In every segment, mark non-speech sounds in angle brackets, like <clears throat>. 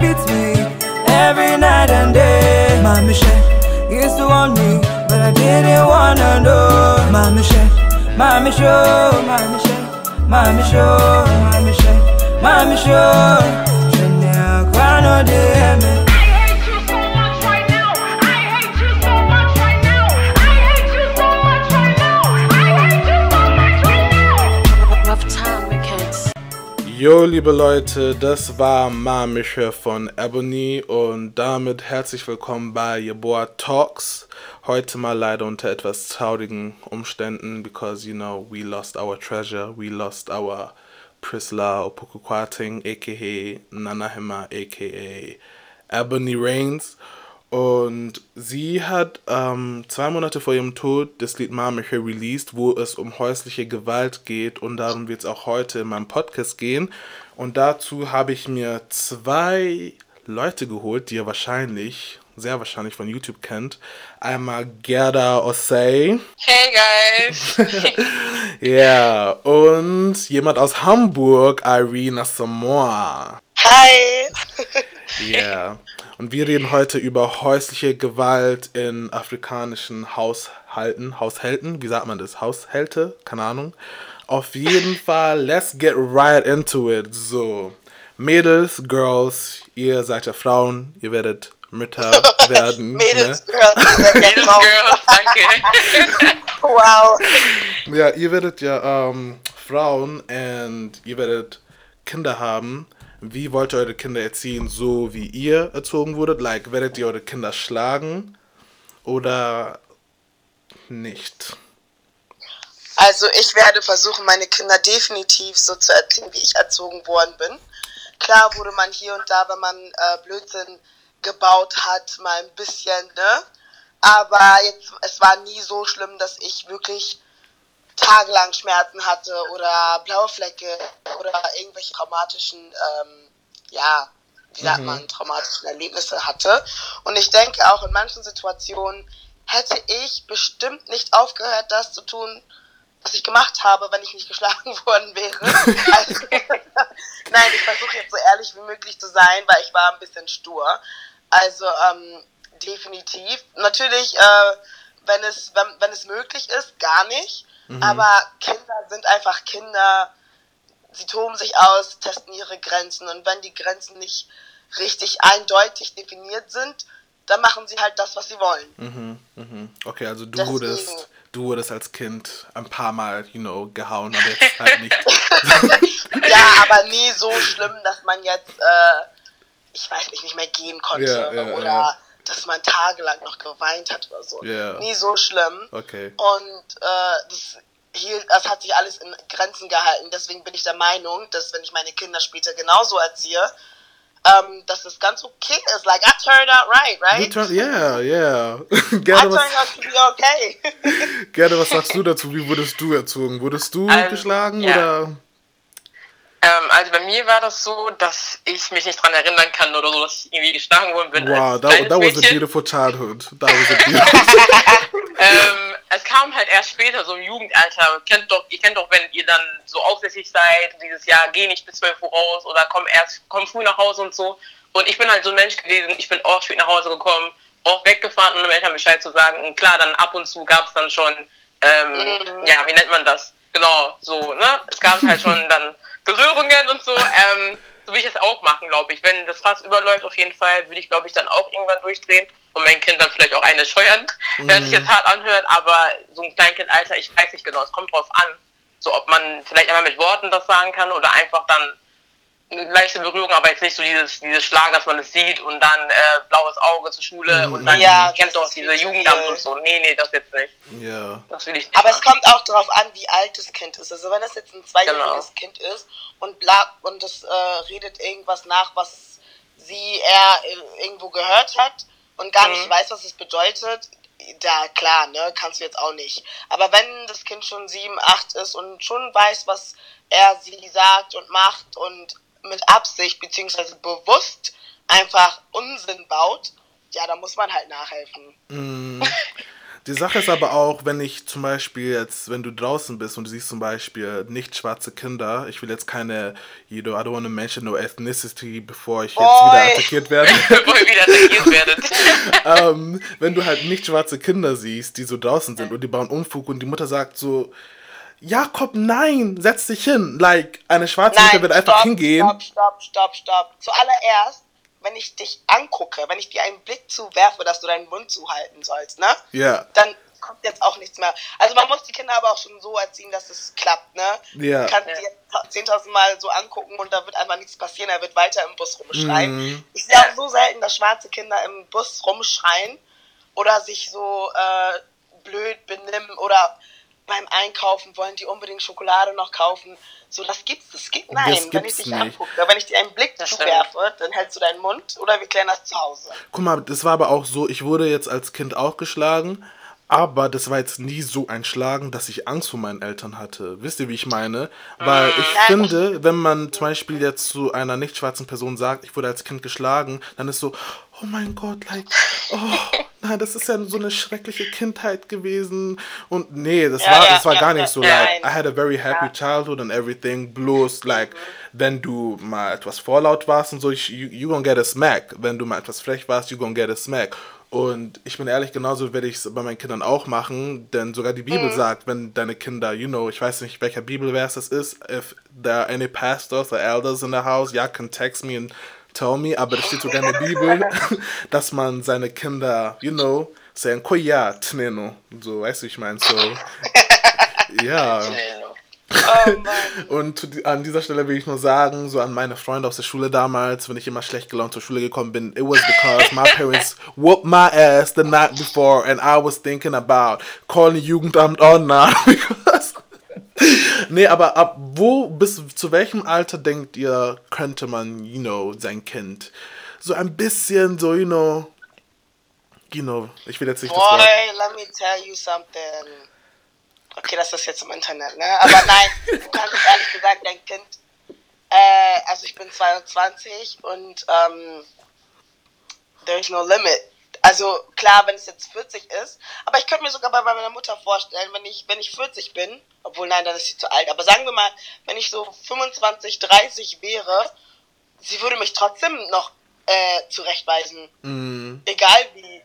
beats me every night and day. My Michelle used to want me, but I didn't wanna know. My Michelle, my Michelle, my Michelle, my Michelle, my Michelle, my Michelle. Je n'ai no Jo, liebe Leute, das war Mamische von Ebony und damit herzlich willkommen bei Yeboah Talks. Heute mal leider unter etwas traurigen Umständen, because you know, we lost our treasure, we lost our Prisla Opukukwating, aka Nanahema, aka Ebony Reigns. Und sie hat ähm, zwei Monate vor ihrem Tod das Lied Marmiche released, wo es um häusliche Gewalt geht und darum wird es auch heute in meinem Podcast gehen. Und dazu habe ich mir zwei Leute geholt, die ihr wahrscheinlich, sehr wahrscheinlich von YouTube kennt. Einmal Gerda Osei. Hey guys! <laughs> Ja, yeah. und jemand aus Hamburg, Irina Samoa. Hi! Ja. Yeah. Und wir reden heute über häusliche Gewalt in afrikanischen Haushalten. Haushalten, wie sagt man das? Haushälte? Keine Ahnung. Auf jeden <laughs> Fall, let's get right into it. So, Mädels, Girls, ihr seid ja Frauen, ihr werdet Mütter <laughs> werden. Mädels, ne? Girls, Mädels, Girls, <laughs> danke. wow. Ja, ihr werdet ja ähm, Frauen und ihr werdet Kinder haben. Wie wollt ihr eure Kinder erziehen, so wie ihr erzogen wurdet? Like, werdet ihr eure Kinder schlagen oder nicht? Also ich werde versuchen, meine Kinder definitiv so zu erziehen, wie ich erzogen worden bin. Klar wurde man hier und da, wenn man äh, Blödsinn gebaut hat, mal ein bisschen, ne? Aber jetzt, es war nie so schlimm, dass ich wirklich tagelang Schmerzen hatte oder blaue Flecke oder irgendwelche traumatischen, ähm, ja, wie sagt Mhm. man, traumatischen Erlebnisse hatte. Und ich denke auch in manchen Situationen hätte ich bestimmt nicht aufgehört, das zu tun, was ich gemacht habe, wenn ich nicht geschlagen <laughs> worden wäre. Also, <laughs> nein, ich versuche jetzt so ehrlich wie möglich zu sein, weil ich war ein bisschen stur. Also ähm, definitiv. Natürlich, äh, wenn es wenn, wenn es möglich ist, gar nicht. Aber Kinder sind einfach Kinder. Sie toben sich aus, testen ihre Grenzen und wenn die Grenzen nicht richtig eindeutig definiert sind, dann machen sie halt das, was sie wollen. Mhm, mhm. Okay, also du Deswegen. wurdest, du wurdest als Kind ein paar Mal, you know, gehauen, aber jetzt halt nicht. <laughs> Ja, aber nie so schlimm, dass man jetzt, äh, ich weiß nicht, nicht mehr gehen konnte Ja, ja, oder ja. Dass man tagelang noch geweint hat oder so. Ja. Nie so schlimm. Okay. Und äh, das, hielt, das hat sich alles in Grenzen gehalten. Deswegen bin ich der Meinung, dass wenn ich meine Kinder später genauso erziehe, ähm, dass es ganz okay ist. Like, I turned out right, You right? turn, yeah, <laughs> yeah. <laughs> I Gerne was, turned out to be okay. <laughs> Gerne, was sagst du dazu? Wie wurdest du erzogen? Wurdest du Ähm, geschlagen ja. oder? Ähm, also bei mir war das so, dass ich mich nicht dran erinnern kann oder so, dass ich irgendwie geschlagen worden bin. Wow, als that, that was a beautiful childhood. That was a <laughs> beautiful. ähm, es kam halt erst später, so im Jugendalter. Kennt doch, ihr kennt doch, wenn ihr dann so aufsässig seid, dieses Jahr, geh nicht bis 12 Uhr raus oder komm erst, komm früh nach Hause und so. Und ich bin halt so ein Mensch gewesen, ich bin auch spät nach Hause gekommen, auch weggefahren, um den Eltern Bescheid zu sagen. Und klar, dann ab und zu gab es dann schon, ähm, Mhm. ja, wie nennt man das? Genau, so, ne? Es gab halt schon dann Berührungen und so. Ähm, so will ich es auch machen, glaube ich. Wenn das Fass überläuft, auf jeden Fall, würde ich, glaube ich, dann auch irgendwann durchdrehen und mein Kind dann vielleicht auch eine scheuern, wenn sich jetzt hart anhört, aber so ein Kleinkindalter, ich weiß nicht genau, es kommt drauf an. So, ob man vielleicht einmal mit Worten das sagen kann oder einfach dann eine leichte Berührung, aber jetzt nicht so dieses, dieses Schlagen, dass man es sieht und dann äh, blaues Auge zur Schule Mhm. und dann Ja, kennt das doch diese Jugendamt und so. Nee, nee, das jetzt nicht. Ja. Das will ich nicht. Aber es machen. kommt auch darauf an, wie alt das Kind ist. Also wenn es jetzt ein zweijähriges Genau. Kind ist und bla und das äh, redet irgendwas nach, was sie er äh, irgendwo gehört hat und gar nicht Mhm. weiß, was es bedeutet, da klar, ne, kannst du jetzt auch nicht. Aber wenn das Kind schon sieben, acht ist und schon weiß, was er sie sagt und macht und mit Absicht beziehungsweise bewusst einfach Unsinn baut, ja, da muss man halt nachhelfen. Mm. Die Sache ist aber auch, wenn ich zum Beispiel jetzt, wenn du draußen bist und du siehst zum Beispiel nicht schwarze Kinder, ich will jetzt keine, you know, I don't want to mention no ethnicity, bevor ich jetzt Oi. wieder attackiert werde. <laughs> Bevor ihr wieder attackiert werdet. <laughs> ähm, wenn du halt nicht schwarze Kinder siehst, die so draußen sind und die bauen Unfug und die Mutter sagt so, Jakob, nein, setz dich hin. Like, eine schwarze Mutter wird einfach stopp, hingehen. Stopp, stopp, stopp, stopp. Zuallererst, wenn ich dich angucke, wenn ich dir einen Blick zuwerfe, dass du deinen Mund zuhalten sollst, ne? Ja. Dann kommt jetzt auch nichts mehr. Also man muss die Kinder aber auch schon so erziehen, dass es klappt, ne? Ja. Du kannst dir 10.000 Mal so angucken und da wird einfach nichts passieren, er wird weiter im Bus rumschreien. Mhm. Ich sehe auch so selten, dass schwarze Kinder im Bus rumschreien oder sich so äh, blöd benimm oder beim Einkaufen wollen die unbedingt Schokolade noch kaufen. So, das gibt's, das gibt, nein, Das wenn ich dich nicht. angucke, wenn ich dir einen Blick zuwerfe, dann hältst du deinen Mund oder wir klären das zu Hause. Guck mal, das war aber auch so, ich wurde jetzt als Kind auch geschlagen, aber das war jetzt nie so ein Schlagen, dass ich Angst vor meinen Eltern hatte. Wisst ihr, wie ich meine? Weil ich Nein. finde, wenn man zum Beispiel jetzt zu einer nicht schwarzen Person sagt, ich wurde als Kind geschlagen, dann ist so, oh mein Gott, like, oh, <laughs> nein, das ist ja so eine schreckliche Kindheit gewesen. Und nee, das Ja, war, ja, das war ja, gar nicht so, like, I had a very happy childhood and everything, bloß, like, wenn du mal etwas vorlaut warst und so, you, you gonna get a smack. Wenn du mal etwas frech warst, you gonna get a smack. Und ich bin ehrlich, genauso werde ich es bei meinen Kindern auch machen, denn sogar die Bibel sagt, wenn deine Kinder, you know, ich weiß nicht, welcher Bibelvers das ist, if there are any pastors or elders in the house, ja, can text me and tell me, aber das steht sogar in der Bibel, <laughs> dass man seine Kinder, you know, sagen, koya, tneno, so, weißt du, ich meine, so, <laughs> ja. Oh. <laughs> Und an dieser Stelle will ich nur sagen, so an meine Freunde aus der Schule damals, wenn ich immer schlecht gelaunt zur Schule gekommen bin, it was because my parents whooped my ass the night before and I was thinking about calling Jugendamt on now because Nee, aber ab wo bis zu welchem Alter denkt ihr, könnte man, you know, sein Kind so ein bisschen so, you know, you know, ich will jetzt nicht das Boy, Wort. let me tell you something. Okay, das ist jetzt im Internet, ne? Aber nein, <laughs> kannst ehrlich gesagt dein Kind, äh, also ich bin 22 und ähm, there is no limit. Also klar, wenn es jetzt 40 ist, aber ich könnte mir sogar bei meiner Mutter vorstellen, wenn ich, wenn ich 40 bin, obwohl nein, dann ist sie zu alt, aber sagen wir mal, wenn ich so 25, 30 wäre, sie würde mich trotzdem noch äh, zurechtweisen Mm, egal wie.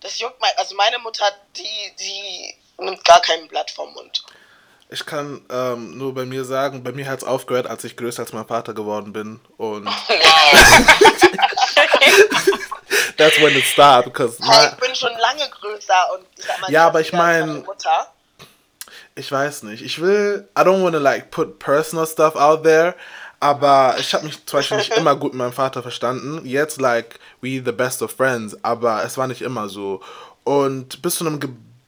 Das juckt mein, also meine Mutter, die, die nimmt gar kein Blatt vom Mund. Ich kann ähm, nur bei mir sagen, bei mir hat es aufgehört, als ich größer als mein Vater geworden bin. Und <laughs> Wow. <laughs> that's when it. Because Hey, ich bin schon lange größer und ich mal, Ja, aber ich meine ich weiß nicht. Ich will, I don't want to like put personal stuff out there. Aber ich habe mich zum Beispiel nicht immer gut mit meinem Vater verstanden. Jetzt, like, we the best of friends. Aber es war nicht immer so. Und bis zu einem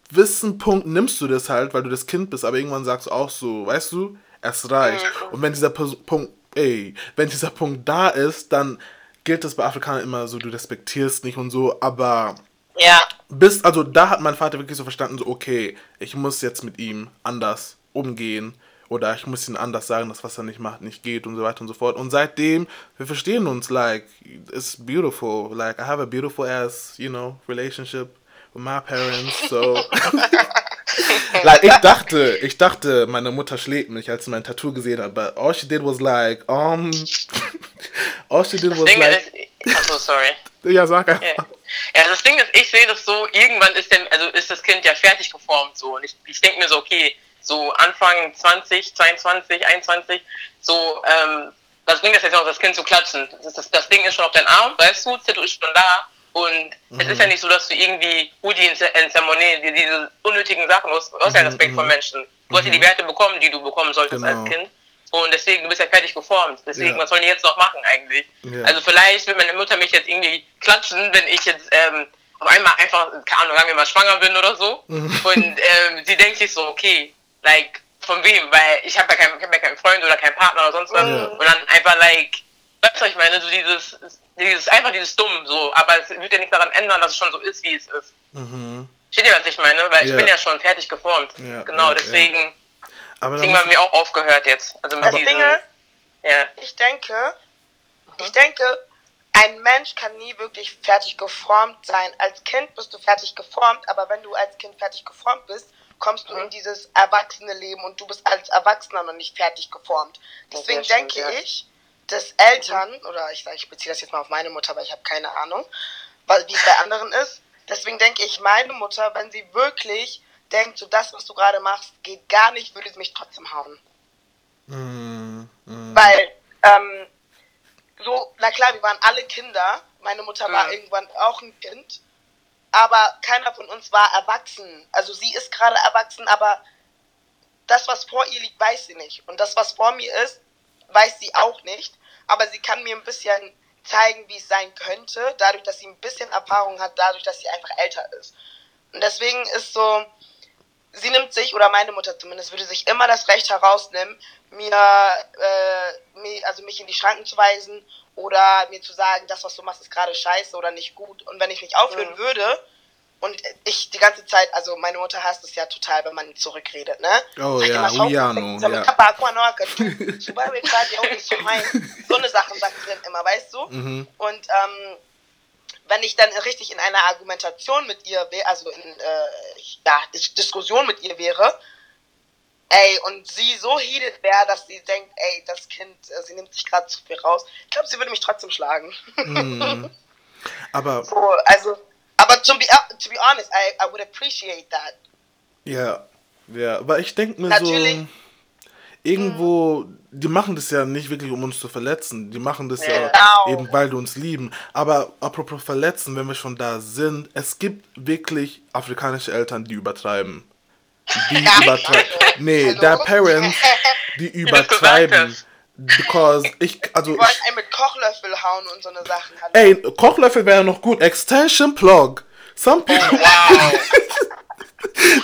gewissen Punkt nimmst du das halt, weil du das Kind bist. Aber irgendwann sagst du auch so, weißt du, es reicht. Und wenn dieser Punkt, ey, wenn dieser Punkt da ist, dann gilt es bei Afrikanern immer so, du respektierst nicht und so. Aber Ja, bis, also da hat mein Vater wirklich so verstanden, so, okay, ich muss jetzt mit ihm anders umgehen oder ich muss ihm anders sagen, dass was er nicht macht, nicht geht und so weiter und so fort. Und seitdem, wir verstehen uns, like, it's beautiful. Like, I have a beautiful ass, you know, relationship my parents, so. <laughs> like, ich dachte, ich dachte, meine Mutter schlägt mich, als sie mein Tattoo gesehen hat, but all she did was like, um, <laughs> all she did was Ding like, ist, achso, sorry. <laughs> ja, sag einfach. Ja. ja, das Ding ist, ich sehe das so, irgendwann ist, dem, also ist das Kind ja fertig geformt so. Und ich, ich denke mir so, okay, so Anfang 20, 22, 21, so, ähm, was bringt das jetzt noch, das Kind zu klatschen? Das, das, das Ding ist schon auf deinem Arm, weißt du, Tattoo ist schon da. Und es ist ja nicht so, dass du irgendwie Rudi in Zeremonie, die, diese unnötigen Sachen, du hast hast ja Respekt vor Menschen. Du hast ja die Werte bekommen, die du bekommen solltest Genau. als Kind. Und deswegen, du bist ja fertig geformt. Deswegen, Ja. was sollen die jetzt noch machen eigentlich? Ja. Also vielleicht wird meine Mutter mich jetzt irgendwie klatschen, wenn ich jetzt ähm, auf einmal einfach, keine Ahnung, sagen wir mal schwanger bin oder so. Mhm. Und ähm, sie denkt sich so, okay, like, von wem? Weil ich habe ja, ich hab ja keinen Freund oder keinen Partner oder sonst was. Ja. Und dann einfach, like, weißt du, was ich meine, so dieses, dieses, einfach dieses Dumm, so, aber es wird ja nicht daran ändern, dass es schon so ist, wie es ist. Mhm. Steht ihr, was ich meine? Weil ich Ja. bin ja schon fertig geformt. Ja, genau, ja, deswegen, Aber deswegen haben wir auch aufgehört jetzt. Also mit das diesem, Ding ist, ja. ich denke, ich denke, ein Mensch kann nie wirklich fertig geformt sein. Als Kind bist du fertig geformt, aber wenn du als Kind fertig geformt bist, kommst du in dieses erwachsene Leben und du bist als Erwachsener noch nicht fertig geformt. Deswegen denke ja. ich, dass Eltern, oder ich sage, ich beziehe das jetzt mal auf meine Mutter, weil ich habe keine Ahnung, weil, wie es bei anderen ist. Deswegen denke ich, meine Mutter, wenn sie wirklich denkt, so das, was du gerade machst, geht gar nicht, würde sie mich trotzdem hauen. Mm, mm. Weil, ähm, so, na klar, wir waren alle Kinder. Meine Mutter war Mhm. irgendwann auch ein Kind. Aber keiner von uns war erwachsen. Also sie ist gerade erwachsen, aber das, was vor ihr liegt, weiß sie nicht. Und das, was vor mir ist, weiß sie auch nicht. Aber sie kann mir ein bisschen zeigen, wie es sein könnte, dadurch, dass sie ein bisschen Erfahrung hat, dadurch, dass sie einfach älter ist. Und deswegen ist so, sie nimmt sich, oder meine Mutter zumindest, würde sich immer das Recht herausnehmen, mir, äh, mir, also mich in die Schranken zu weisen oder mir zu sagen, das, was du machst, ist gerade scheiße oder nicht gut. Und wenn ich nicht aufhören Mhm. würde und ich die ganze Zeit, also meine Mutter hasst es ja total, wenn man zurückredet, ne? Oh Sagt ja, immer, "Schau, Uyano, sag mal, ja. <laughs> So mein." So eine Sachen sagt sie dann immer, weißt du? Mhm. Und ähm, wenn ich dann richtig in einer Argumentation mit ihr wäre, also in äh, ja, Dis Diskussion mit ihr wäre, ey, und sie so heated wäre, dass sie denkt, ey, das Kind, äh, sie nimmt sich gerade zu viel raus, ich glaube, sie würde mich trotzdem schlagen. Mm. <laughs> Aber so, also, aber to be, to be honest, I, I would appreciate that. ja, ja, aber ich denke mir Natürlich. so, irgendwo, die machen das ja nicht wirklich, um uns zu verletzen. Die machen das ja Genau. eben, weil die uns lieben. Aber apropos verletzen, wenn wir schon da sind, es gibt wirklich afrikanische Eltern, die übertreiben. Die <laughs> Ja, übertreiben. Nee, der Parents, die <laughs> übertreiben. Because ich, also Die wollen einen mit Kochlöffel hauen und so eine Sachen. Ey, Kochlöffel wäre noch gut. Extension Plug. Some people, Wow.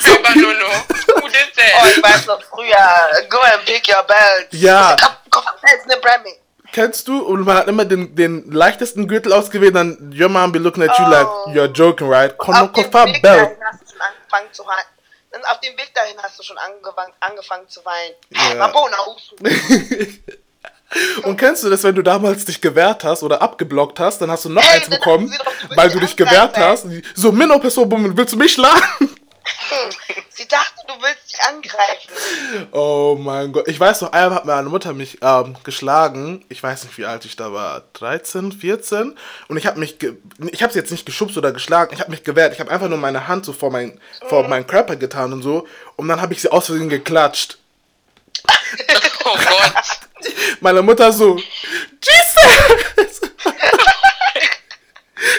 Aber nur noch. Who did Oh, ich that? weiß noch früher, go and pick your belt. Ja. Kofferpelz, ne Bremmy. Kennst du? Und man hat immer den, den leichtesten Gürtel ausgewählt, dann your mom be looking at you like, Oh. you're joking, right? Komm, Auf dem komm, Weg Belt. dahin hast du schon angefangen zu Auf dem Weg dahin hast du schon angefangen, angefangen zu weinen. Mabona, Usu. <laughs> Und kennst du das, wenn du damals dich gewehrt hast oder abgeblockt hast, dann hast du noch Ey, eins bekommen, dachten doch, weil du dich gewehrt hast. So, Minno Person, willst du mich schlagen? <laughs> <laughs> Sie dachte, du willst dich angreifen. Oh mein Gott. Ich weiß noch, einmal hat meine Mutter mich ähm, geschlagen. Ich weiß nicht, wie alt ich da war. 13, 14. Und ich habe mich, ge ich habe sie jetzt nicht geschubst oder geschlagen. Ich habe mich gewehrt. Ich habe einfach nur meine Hand so vor, mein, vor meinen Körper getan und so. Und dann habe ich sie aus Versehen geklatscht. <laughs> Oh Gott. Meine Mutter so, Jesus!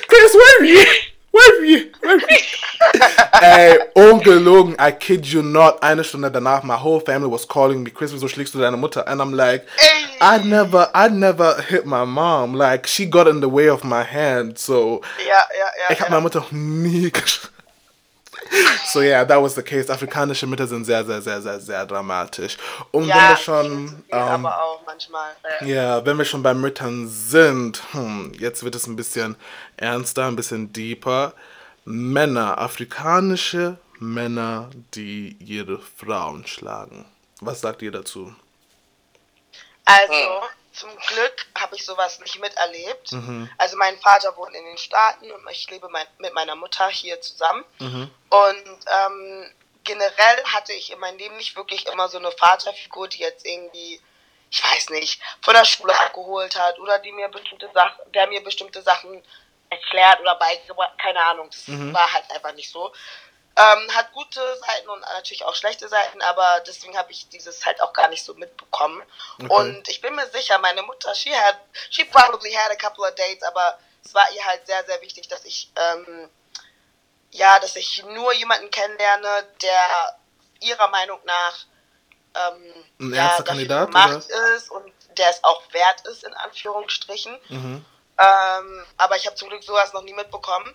Chris, where are you? Where are you? Where are you? Eh, Ey, ungelogen, I kid you not. Eine Stunde danach, my whole family was calling me, Chris, wieso schlägst du deine Mutter? And I'm like, Ey. I never, I never hit my mom. Like, she got in the way of my hand, so Ja, ja, ja. ich habe ja. meine Mutter nie geschlagen. <laughs> So yeah, that was the case. Afrikanische Mütter sind sehr, sehr, sehr, sehr, sehr dramatisch. Und wenn wir schon, ja, ähm, aber auch manchmal. äh, ja, wenn wir schon bei Müttern sind, hm, jetzt wird es ein bisschen ernster, ein bisschen deeper. Männer, afrikanische Männer, die ihre Frauen schlagen. Was sagt ihr dazu? Also, zum Glück habe ich sowas nicht miterlebt. Also, mein Vater wohnt in den Staaten und ich lebe mein, mit meiner Mutter hier zusammen. Und ähm, generell hatte ich in meinem Leben nicht wirklich immer so eine Vaterfigur, die jetzt irgendwie, ich weiß nicht, von der Schule abgeholt hat oder die mir bestimmte Sachen, der mir bestimmte Sachen erklärt oder beigebracht, keine Ahnung, das war halt einfach nicht so. Ähm, hat gute Seiten und natürlich auch schlechte Seiten, aber deswegen habe ich dieses halt auch gar nicht so mitbekommen. Und ich bin mir sicher, meine Mutter, she had, she probably had a couple of dates, aber es war ihr halt sehr, sehr wichtig, dass ich, ähm, ja, dass ich nur jemanden kennenlerne, der ihrer Meinung nach ähm, Ein ja, Kandidat, gemacht ist und der es auch wert ist, in Anführungsstrichen. Mhm. Ähm, aber ich habe zum Glück sowas noch nie mitbekommen.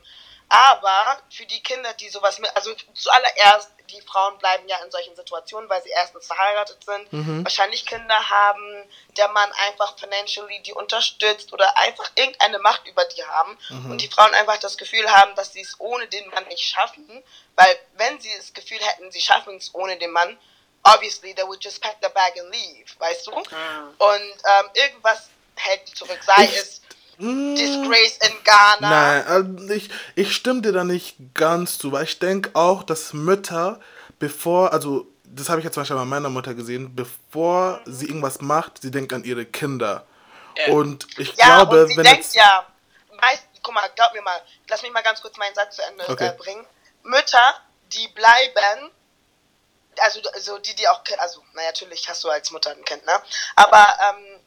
Aber für die Kinder, die sowas mit, also zuallererst, die Frauen bleiben ja in solchen Situationen, weil sie erstens verheiratet sind, Mhm. wahrscheinlich Kinder haben, der Mann einfach financially die unterstützt oder einfach irgendeine Macht über die haben Mhm. und die Frauen einfach das Gefühl haben, dass sie es ohne den Mann nicht schaffen, weil wenn sie das Gefühl hätten, sie schaffen es ohne den Mann, obviously they would just pack the bag and leave, weißt du? Und ähm, irgendwas hält die zurück, sei Ich- Disgrace in Ghana. Nein, also ich, ich stimme dir da nicht ganz zu, weil ich denke auch, dass Mütter, bevor, also das habe ich jetzt zum Beispiel bei meiner Mutter gesehen, bevor sie irgendwas macht, sie denkt an ihre Kinder. Und ich Ja, glaube, und sie wenn denkt jetzt, ja, meist, guck mal, glaub mir mal, lass mich mal ganz kurz meinen Satz zu Ende Okay. äh, bringen. Mütter, die bleiben, also also die, die auch, also na natürlich hast du als Mutter ein Kind, ne? Aber ähm,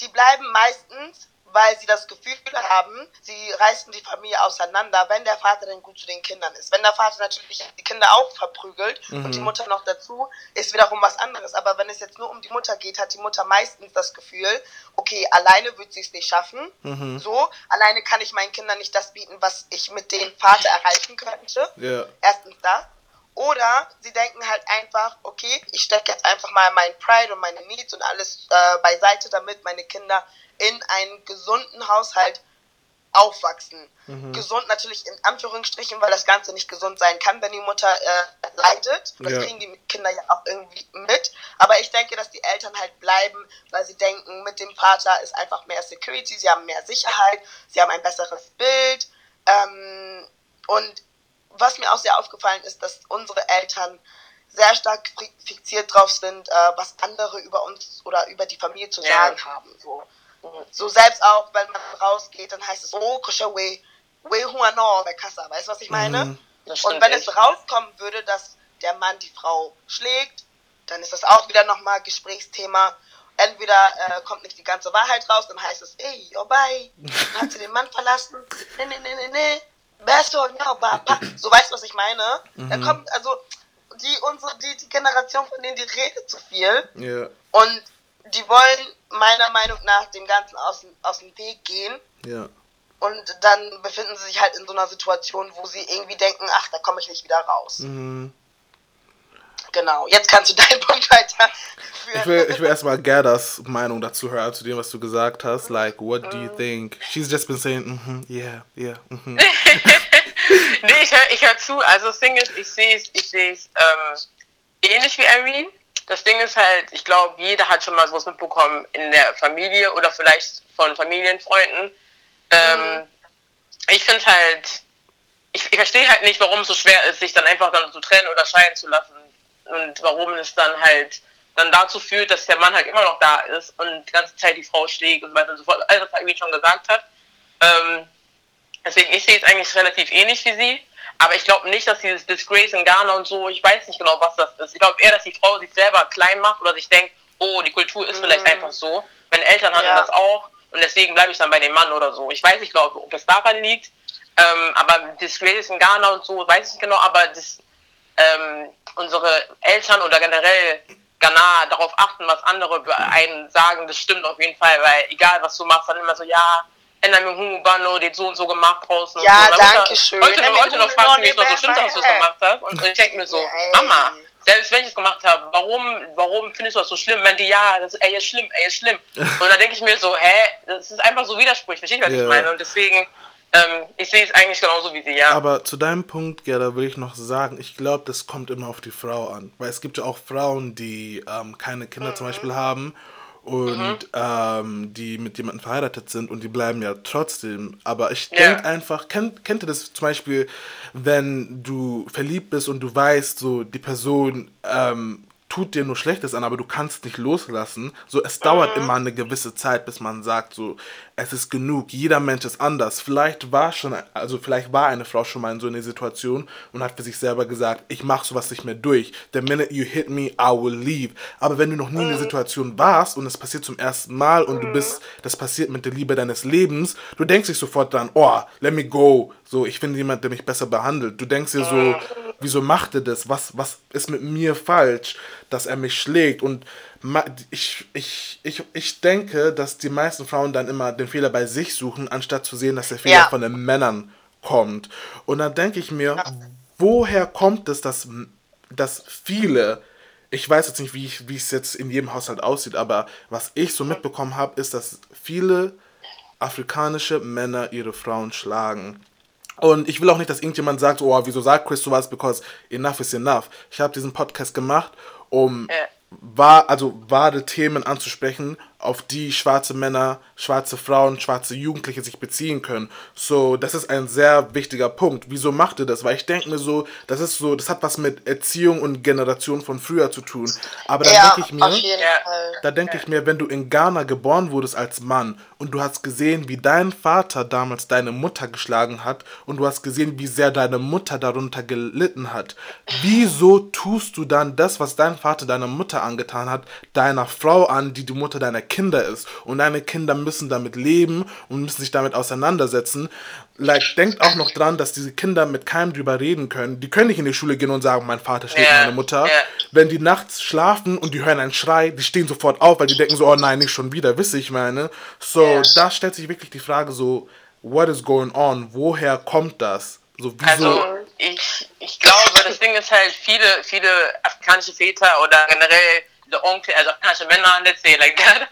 die bleiben meistens, weil sie das Gefühl haben, sie reißen die Familie auseinander, wenn der Vater denn gut zu den Kindern ist. Wenn der Vater natürlich die Kinder auch verprügelt und die Mutter noch dazu, ist wiederum was anderes. Aber wenn es jetzt nur um die Mutter geht, hat die Mutter meistens das Gefühl, okay, alleine wird sie es nicht schaffen. So, alleine kann ich meinen Kindern nicht das bieten, was ich mit dem Vater erreichen könnte. Ja. Erstens das. Oder sie denken halt einfach, okay, ich stecke jetzt einfach mal mein Pride und meine Needs und alles äh, beiseite, damit meine Kinder in einem gesunden Haushalt aufwachsen. Gesund natürlich in Anführungsstrichen, weil das Ganze nicht gesund sein kann, wenn die Mutter äh, leidet. Das Ja. kriegen die Kinder ja auch irgendwie mit. Aber ich denke, dass die Eltern halt bleiben, weil sie denken, mit dem Vater ist einfach mehr Security, sie haben mehr Sicherheit, sie haben ein besseres Bild. Ähm, und was mir auch sehr aufgefallen ist, dass unsere Eltern sehr stark fi- fixiert drauf sind, äh, was andere über uns oder über die Familie zu Ja. sagen haben. So. So selbst auch, wenn man rausgeht, dann heißt es, oh, Krisha, we, we huano, bei Kassa. Weißt du, was ich meine? Stimmt Und wenn echt. es rauskommen würde, dass der Mann die Frau schlägt, dann ist das auch wieder nochmal Gesprächsthema. Entweder äh, kommt nicht die ganze Wahrheit raus, dann heißt es, ey, oh bye, <laughs> hat sie den Mann verlassen? Nee, nee, nee, nee, nee. Beso, no, papa. So weißt du, was ich meine? Da kommt, also, die, unsere, die, die Generation, von denen die redet zu viel. Ja. Und die wollen meiner Meinung nach dem Ganzen aus, dem- aus dem Weg gehen. Ja. Und dann befinden sie sich halt in so einer Situation, wo sie irgendwie denken, ach, da komme ich nicht wieder raus. Mhm. Genau, jetzt kannst du <laughs> deinen Punkt weiterführen. Ich will, ich will erstmal Gerdas Meinung dazu hören, zu dem, was du gesagt hast. Like, what do you think? She's just been saying, mhm, yeah, yeah, mhm. <laughs> Nee, ich höre ich hör zu. Also das Ding ist, ich sehe es ich seh's, ähm, ähnlich wie Irene. Das Ding ist halt, ich glaube, jeder hat schon mal sowas mitbekommen in der Familie oder vielleicht von Familienfreunden. Ähm, Ich finde halt, ich, ich verstehe halt nicht, warum es so schwer ist, sich dann einfach dann zu trennen oder scheiden zu lassen. Und warum es dann halt dann dazu führt, dass der Mann halt immer noch da ist und die ganze Zeit die Frau schlägt und so weiter und so fort. Alles, was Irene schon gesagt hat. Ähm, Deswegen, ich sehe es eigentlich relativ ähnlich wie sie. Aber ich glaube nicht, dass dieses Disgrace in Ghana und so, ich weiß nicht genau, was das ist. Ich glaube eher, dass die Frau sich selber klein macht oder sich denkt, oh, die Kultur ist vielleicht einfach so. Meine Eltern hatten Ja. das auch und deswegen bleibe ich dann bei dem Mann oder so. Ich weiß nicht, glaube ob das daran liegt. Ähm, aber Disgrace in Ghana und so, weiß ich nicht genau, aber das, ähm, unsere Eltern oder generell Ghana darauf achten, was andere einen sagen, das stimmt auf jeden Fall, weil egal was du machst, dann immer so, ja, Enna Bano, den so und so gemacht draußen. Ja, und so. Danke schön. Heute, Enna heute noch Mihungu fragst du mich no noch so, stimmt das, was du Bebe. gemacht hast? Und ich denke mir so, Ey. Mama, selbst wenn ich es gemacht habe, warum, warum findest du das so schlimm? Wenn die, ja, das, ey, ist schlimm, ey, ist schlimm. <laughs> Und dann denke ich mir so, hä, das ist einfach so Widersprüche, verstehst du, was Ja. ich meine? Und deswegen, ähm, ich sehe es eigentlich genauso wie sie, ja. Aber zu deinem Punkt, Gerda, will ich noch sagen, ich glaube, das kommt immer auf die Frau an. Weil es gibt ja auch Frauen, die ähm, keine Kinder zum Beispiel haben und ähm, die mit jemandem verheiratet sind und die bleiben ja trotzdem. Aber ich Ja. denke einfach, kennt, kennt ihr das zum Beispiel, wenn du verliebt bist und du weißt, so die Person ähm, tut dir nur Schlechtes an, aber du kannst nicht loslassen. So, es dauert immer eine gewisse Zeit, bis man sagt, so, es ist genug. Jeder Mensch ist anders. Vielleicht war schon, also vielleicht war eine Frau schon mal in so einer Situation und hat für sich selber gesagt, ich mach sowas nicht mehr durch. The minute you hit me, I will leave. Aber wenn du noch nie in einer Situation warst und es passiert zum ersten Mal und du bist, das passiert mit der Liebe deines Lebens, du denkst dich sofort dann, oh, let me go. So, ich finde jemand, der mich besser behandelt. Du denkst dir so, wieso macht er das? Was, was ist mit mir falsch, dass er mich schlägt? Und ich, ich, ich, ich denke, dass die meisten Frauen dann immer den Fehler bei sich suchen, anstatt zu sehen, dass der Fehler Ja. von den Männern kommt. Und dann denke ich mir, woher kommt es, dass, dass viele, ich weiß jetzt nicht, wie ich- wie es jetzt in jedem Haushalt aussieht, aber was ich so mitbekommen habe, ist, dass viele afrikanische Männer ihre Frauen schlagen. Und ich will auch nicht, dass irgendjemand sagt, oh, wieso sagt Chris sowas, because enough is enough. Ich habe diesen Podcast gemacht, um Ja. wahr, also wahre Themen anzusprechen, auf die schwarze Männer, schwarze Frauen, schwarze Jugendliche sich beziehen können. So, das ist ein sehr wichtiger Punkt. Wieso macht ihr das? Weil ich denke mir so, das ist so, das hat was mit Erziehung und Generation von früher zu tun. Aber da Ja, denke ich mir, da denke ich mir, wenn du in Ghana geboren wurdest als Mann und du hast gesehen, wie dein Vater damals deine Mutter geschlagen hat und du hast gesehen, wie sehr deine Mutter darunter gelitten hat, wieso tust du dann das, was dein Vater deiner Mutter angetan hat, deiner Frau an, die die Mutter deiner Kinder ist? Und deine Kinder müssen damit leben und müssen sich damit auseinandersetzen. Like, denkt auch noch dran, dass diese Kinder mit keinem drüber reden können. Die können nicht in die Schule gehen und sagen, mein Vater schlägt Ja, meine Mutter. ja. Wenn die nachts schlafen und die hören einen Schrei, die stehen sofort auf, weil die denken so, oh nein, nicht schon wieder, wisse ich meine. So, Ja. da stellt sich wirklich die Frage so, what is going on? Woher kommt das? So? Also ich, ich glaube, das Ding ist halt, viele, viele afrikanische Väter oder generell der Onkel, also afrikanische Männer, let's <laughs> say like that,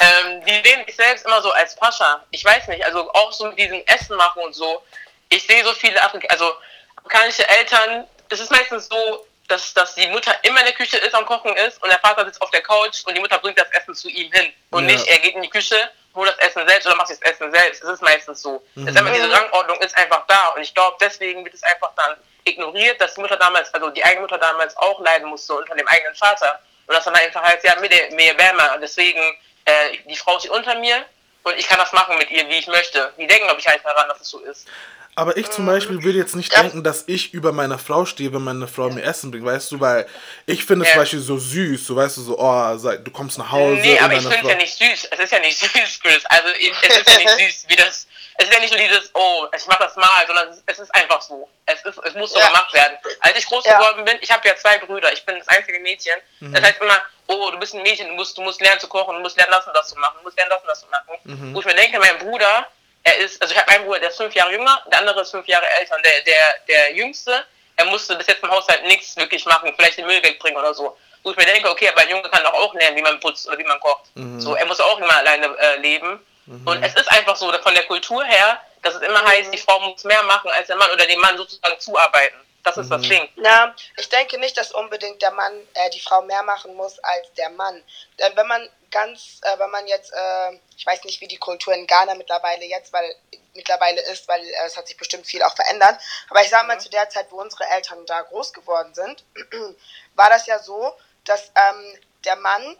ähm, die sehen sich selbst immer so als Pascha. Ich weiß nicht, also auch so mit diesem Essen machen und so. Ich sehe so viele Afrika also afrikanische Eltern, es ist meistens so, dass, dass die Mutter immer in der Küche ist, am Kochen ist und der Vater sitzt auf der Couch und die Mutter bringt das Essen zu ihm hin. Und Ja. nicht, er geht in die Küche, holt das Essen selbst oder macht sich das Essen selbst. Das ist meistens so. Das ist einfach, diese Rangordnung ist einfach da. Und ich glaube, deswegen wird es einfach dann ignoriert, dass die Mutter damals, also die eigene Mutter damals auch leiden musste unter dem eigenen Vater. Und das dann einfach heißt, ja, mir, mir Bämer. Deswegen, äh, die Frau steht unter mir und ich kann das machen mit ihr, wie ich möchte. Die denken, glaube ich, halt daran, dass es so ist. Aber ich zum Beispiel würde jetzt nicht denken, dass ich über meine Frau stehe, wenn meine Frau mir Essen bringt, weißt du, weil ich finde es Ja. zum Beispiel so süß, so weißt du, so, oh, du kommst nach Hause Nee, aber ich finde es ja nicht süß. Es ist ja nicht <laughs> süß, Chris. Also es ist ja nicht <laughs> süß, wie das. Es ist ja nicht so dieses, oh, ich mach das mal, sondern es ist, es ist einfach so. Es, ist, es muss so Ja. gemacht werden. Als ich groß Ja. geworden bin, ich habe ja zwei Brüder, ich bin das einzige Mädchen. Das heißt immer, oh, du bist ein Mädchen, du musst, du musst lernen zu kochen, du musst lernen, das und das zu machen, du musst lernen, das und das zu machen. Wo ich mir denke, mein Bruder, er ist, also ich habe einen Bruder, der ist fünf Jahre jünger, der andere ist fünf Jahre älter. Und der, der, der Jüngste, er musste bis jetzt im Haushalt nichts wirklich machen, vielleicht den Müll wegbringen oder so. Wo ich mir denke, okay, aber ein Junge kann doch auch lernen, wie man putzt oder wie man kocht. So, er muss auch immer alleine äh, leben. Und es ist einfach so, von der Kultur her, dass es immer heißt, die Frau muss mehr machen als der Mann oder dem Mann sozusagen zuarbeiten. Das ist das Ding. Na, ich denke nicht, dass unbedingt der Mann äh, die Frau mehr machen muss als der Mann. Denn wenn man ganz, äh, wenn man jetzt, äh, ich weiß nicht, wie die Kultur in Ghana mittlerweile jetzt, weil mittlerweile ist, weil äh, es hat sich bestimmt viel auch verändert. Aber ich sage mal, zu der Zeit, wo unsere Eltern da groß geworden sind, <clears throat> war das ja so, dass ähm, der Mann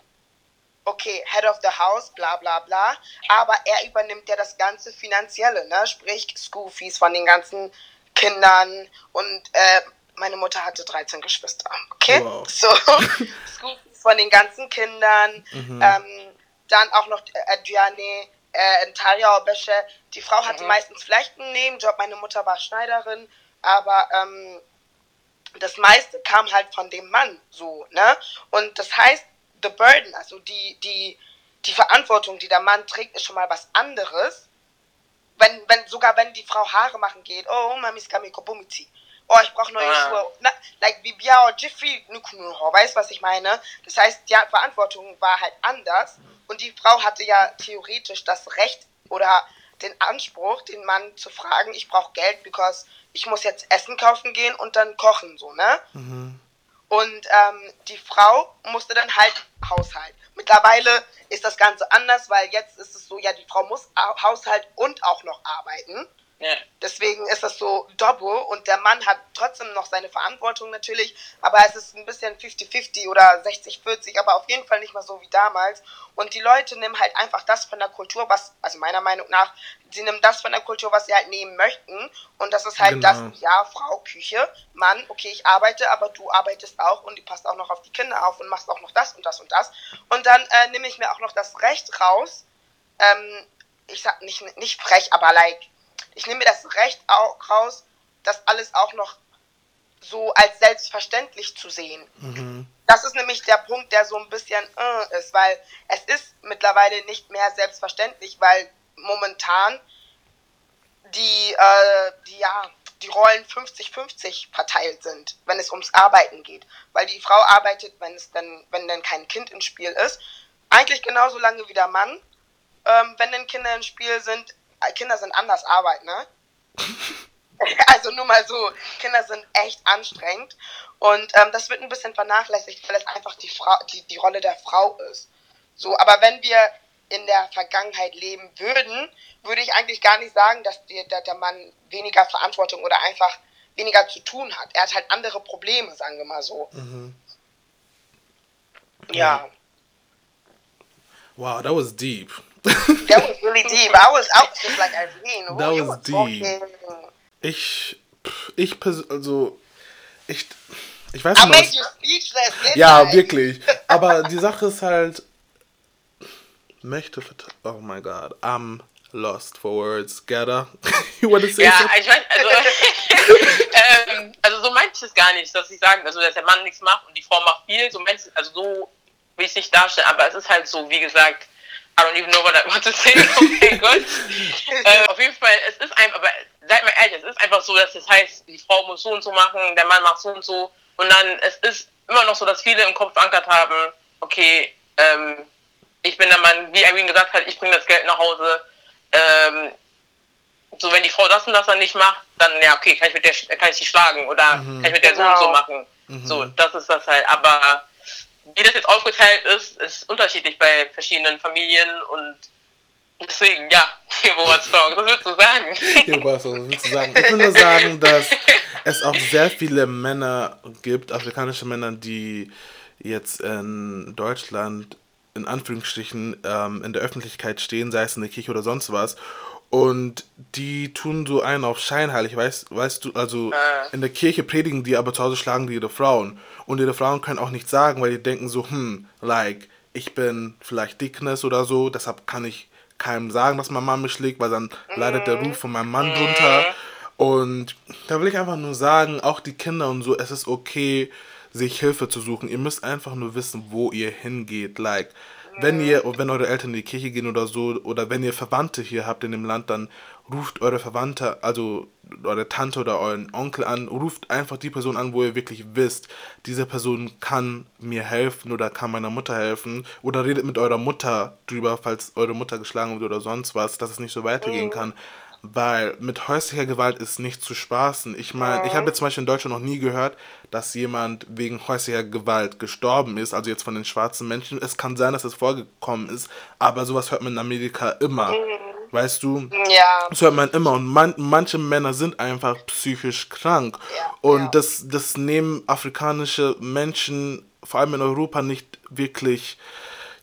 okay, Head of the House, bla bla bla, aber er übernimmt ja das ganze Finanzielle, ne? Sprich School Fees von den ganzen Kindern und äh, meine Mutter hatte 13 Geschwister, okay? Wow. So, <laughs> School Fees von den ganzen Kindern, ähm, dann auch noch äh, Adriane, äh, Ntaria Obesche. Die Frau hatte meistens vielleicht einen Nebenjob, meine Mutter war Schneiderin, aber ähm, das meiste kam halt von dem Mann so, ne? Und das heißt, the burden, also die, die, die Verantwortung, die der Mann trägt, ist schon mal was anderes. Wenn, wenn, sogar wenn die Frau Haare machen geht, oh, Mamis Kamikobumiti. Oh, ich brauche neue Ah. Schuhe. Na, like Bibia oder Jiffy Nukunuho, weißt was ich meine? Das heißt, die Verantwortung war halt anders und die Frau hatte ja theoretisch das Recht oder den Anspruch, den Mann zu fragen, ich brauche Geld, because ich muss jetzt Essen kaufen gehen und dann kochen, so, ne? Und ähm, die Frau musste dann halt Haushalt. Mittlerweile ist das Ganze anders, weil jetzt ist es so, ja, die Frau muss au- Haushalt und auch noch arbeiten. Ja. Deswegen ist das so double und der Mann hat trotzdem noch seine Verantwortung natürlich, aber es ist ein bisschen 50-50 oder 60-40, aber auf jeden Fall nicht mehr so wie damals. Und die Leute nehmen halt einfach das von der Kultur, was, also meiner Meinung nach, sie nehmen das von der Kultur, was sie halt nehmen möchten. Und das ist halt Genau. das, ja, Frau, Küche, Mann, okay, ich arbeite, aber du arbeitest auch und du passt auch noch auf die Kinder auf und machst auch noch das und das und das. Und dann äh, nehme ich mir auch noch das Recht raus, ähm, ich sag nicht, nicht frech, aber like, ich nehme mir das Recht auch raus, das alles auch noch so als selbstverständlich zu sehen. Das ist nämlich der Punkt, der so ein bisschen äh, ist, weil es ist mittlerweile nicht mehr selbstverständlich, weil momentan die, äh, die, ja, die Rollen 50-50 verteilt sind, wenn es ums Arbeiten geht. Weil die Frau arbeitet, wenn es dann, wenn dann kein Kind im Spiel ist, eigentlich genauso lange wie der Mann. Ähm, wenn dann Kinder im Spiel sind, Kinder sind anders Arbeit, ne? <laughs> Also nur mal so, Kinder sind echt anstrengend und ähm, das wird ein bisschen vernachlässigt, weil es einfach die, Frau, die, die Rolle der Frau ist. So, aber wenn wir in der Vergangenheit leben würden, würde ich eigentlich gar nicht sagen, dass der, der, der Mann weniger Verantwortung oder einfach weniger zu tun hat. Er hat halt andere Probleme, sagen wir mal so. Ja. Wow, that was deep. That was really deep. I was, I was just like, Irene, who That you was were deep. talking. Ich, ich also, ich, ich weiß I nicht, made was, you speechless, didn't ja, I? wirklich. <laughs> Aber die Sache ist halt, möchte, oh my god, I'm lost for words. Gerda, <laughs> you wanna say Ja, something? ich weiß, also, <laughs> ähm, also so meinte ich es gar nicht, dass ich sagen, also dass der Mann nichts macht und die Frau macht viel, so meinte ich, also so will ich es nicht darstellen, aber es ist halt so, wie gesagt, I don't even know what I want to say, oh mein Gott. äh, auf jeden Fall, es ist einfach, aber seid mal ehrlich, es ist einfach so, dass es heißt, die Frau muss so und so machen, der Mann macht so und so und dann, es ist immer noch so, dass viele im Kopf verankert haben, okay, ähm, ich bin der Mann, wie Irene gesagt hat, ich bringe das Geld nach Hause, ähm, so wenn die Frau das und das dann nicht macht, dann ja okay, kann ich mit der kann ich sie schlagen oder kann ich mit der so und so Genau. machen. So, das ist das halt. Aber wie das jetzt aufgeteilt ist, ist unterschiedlich bei verschiedenen Familien und deswegen, ja, hier <laughs> wo <laughs> was würdest du sagen? Hier war's, was willst du sagen? Ich will nur sagen, dass es auch sehr viele Männer gibt, afrikanische Männer, die jetzt in Deutschland in Anführungsstrichen ähm, in der Öffentlichkeit stehen, sei es in der Kirche oder sonst was. Und die tun so einen auf scheinheilig, weißt, weißt du, also Äh. in der Kirche predigen die, aber zu Hause schlagen die ihre Frauen. Und ihre Frauen können auch nichts sagen, weil die denken so, hm, like, ich bin vielleicht Dickness oder so, deshalb kann ich keinem sagen, dass meine Mama mich schlägt, weil dann leidet der Ruf von meinem Mann drunter. Und da will ich einfach nur sagen, auch die Kinder und so, es ist okay, sich Hilfe zu suchen. Ihr müsst einfach nur wissen, wo ihr hingeht. Like, wenn ihr, wenn eure Eltern in die Kirche gehen oder so, oder wenn ihr Verwandte hier habt in dem Land, dann ruft eure Verwandte, also eure Tante oder euren Onkel an, ruft einfach die Person an, wo ihr wirklich wisst, diese Person kann mir helfen oder kann meiner Mutter helfen oder redet mit eurer Mutter drüber, falls eure Mutter geschlagen wird oder sonst was, dass es nicht so weitergehen kann. Weil mit häuslicher Gewalt ist nicht zu spaßen. Ich meine, ich habe jetzt zum Beispiel in Deutschland noch nie gehört, dass jemand wegen häuslicher Gewalt gestorben ist, also jetzt von den schwarzen Menschen. Es kann sein, dass es vorgekommen ist, aber sowas hört man in Amerika immer. Weißt du? Ja. Das hört man immer. Und man, manche Männer sind einfach psychisch krank. Ja, und ja. Das, das nehmen afrikanische Menschen, vor allem in Europa, nicht wirklich.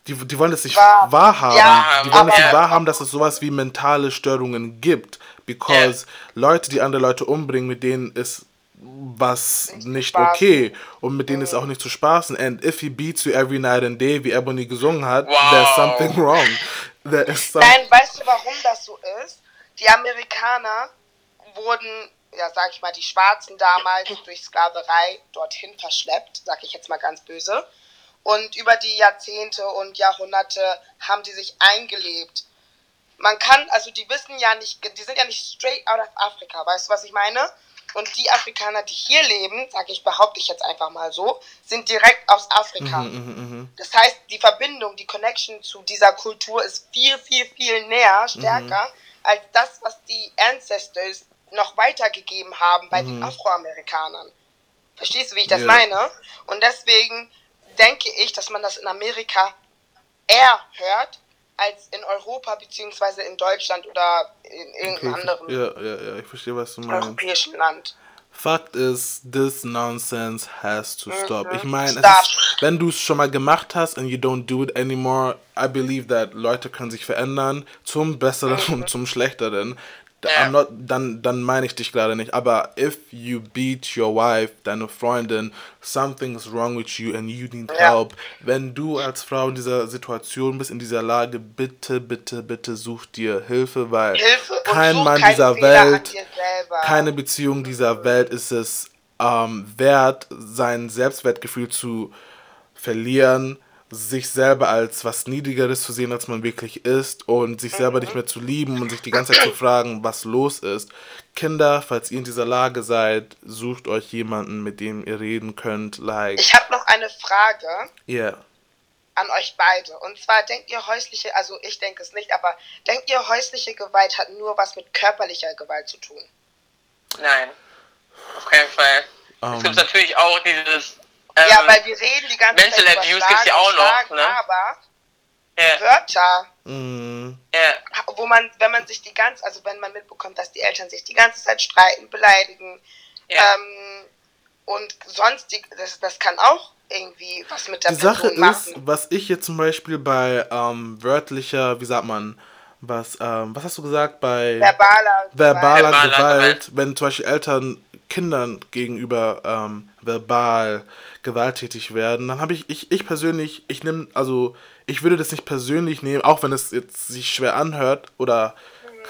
Die, die wollen das nicht Wahr- wahrhaben. Ja, die wollen das aber- nicht wahrhaben, dass es sowas wie mentale Störungen gibt. Because Leute, die andere Leute umbringen, mit denen ist was Nicht okay. Und mit denen ist auch nicht zu spaßen. And if he beats you every night and day, wie Ebony gesungen hat, Wow. there's something wrong. Nein, weißt du, warum das so ist? Die Amerikaner wurden, ja, sag ich mal, die Schwarzen damals <laughs> durch Sklaverei dorthin verschleppt, sag ich jetzt mal ganz böse. Und über die Jahrzehnte und Jahrhunderte haben die sich eingelebt. Man kann, also die wissen ja nicht, die sind ja nicht straight out of Africa, weißt du, was ich meine? Und die Afrikaner, die hier leben, sag ich, behaupte ich jetzt einfach mal so, sind direkt aus Afrika. Das heißt, die Verbindung, die Connection zu dieser Kultur ist viel, viel, viel näher, stärker, als das, was die Ancestors noch weitergegeben haben bei den Afroamerikanern. Verstehst du, wie ich das Ja. meine? Und deswegen denke ich, dass man das in Amerika eher hört, als in Europa beziehungsweise in Deutschland oder in irgendeinem Okay, anderen Ja, ja, ja, ich verstehe, was du meinst. europäischen Land. Fakt ist, this nonsense has to stop. Ich meine, wenn du es schon mal gemacht hast and you don't do it anymore, I believe that Leute können sich verändern zum Besseren und zum Schlechteren. Not, dann, dann meine ich dich gerade nicht. Aber if you beat your wife, deine Freundin, something's wrong with you and you need Ja. help. Wenn du als Frau in dieser Situation bist, in dieser Lage, bitte, bitte, bitte such dir Hilfe, weil Hilfe kein Mann dieser Welt keine Beziehung dieser Welt ist es ähm, wert, sein Selbstwertgefühl zu verlieren, sich selber als was Niedrigeres zu sehen, als man wirklich ist und sich selber nicht mehr zu lieben und sich die ganze Zeit zu fragen, was los ist. Kinder, falls ihr in dieser Lage seid, sucht euch jemanden, mit dem ihr reden könnt, like, Ich habe noch eine Frage. yeah. an euch beide. Und zwar denkt ihr häusliche, also ich denke es nicht, aber denkt ihr häusliche Gewalt hat nur was mit körperlicher Gewalt zu tun? Nein, auf keinen Fall. Ähm. es gibt natürlich auch dieses. Ähm, ja, weil wir reden die ganze Mental Zeit über Abuse Schlagen, gibt's ja auch noch, ne? aber ja, Wörter. Ja. wo man, wenn man sich die ganze, also wenn man mitbekommt, dass die Eltern sich die ganze Zeit streiten, beleidigen Ja. ähm, und sonstig, das, das kann auch irgendwie was mit der Die Person Sache ist, machen. was ich jetzt zum Beispiel bei ähm, wörtlicher, wie sagt man, was, ähm, was hast du gesagt, bei Verbaler, verbaler Verbaler Gewalt, Gewalt. wenn zum Beispiel Eltern Kindern gegenüber ähm, verbal gewalttätig werden, dann habe ich, ich, ich persönlich, ich nehme, also ich würde das nicht persönlich nehmen, auch wenn es jetzt sich schwer anhört oder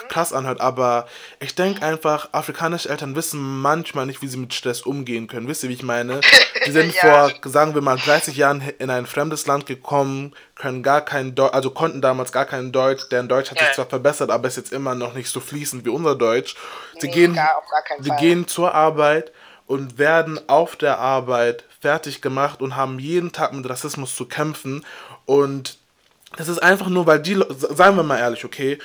krass anhört, aber ich denke einfach, afrikanische Eltern wissen manchmal nicht, wie sie mit Stress umgehen können. Wisst ihr, wie ich meine? <laughs> Die sind Ja. vor, sagen wir mal, 30 Jahren in ein fremdes Land gekommen, können gar kein Deutsch, also konnten damals gar kein Deutsch, deren Deutsch hat sich Ja. zwar verbessert, aber ist jetzt immer noch nicht so fließend wie unser Deutsch. Sie Nee, gehen, gar- gar sie Fall. gehen zur Arbeit und werden auf der Arbeit fertig gemacht und haben jeden Tag mit Rassismus zu kämpfen und das ist einfach nur, weil die, seien wir mal ehrlich, okay,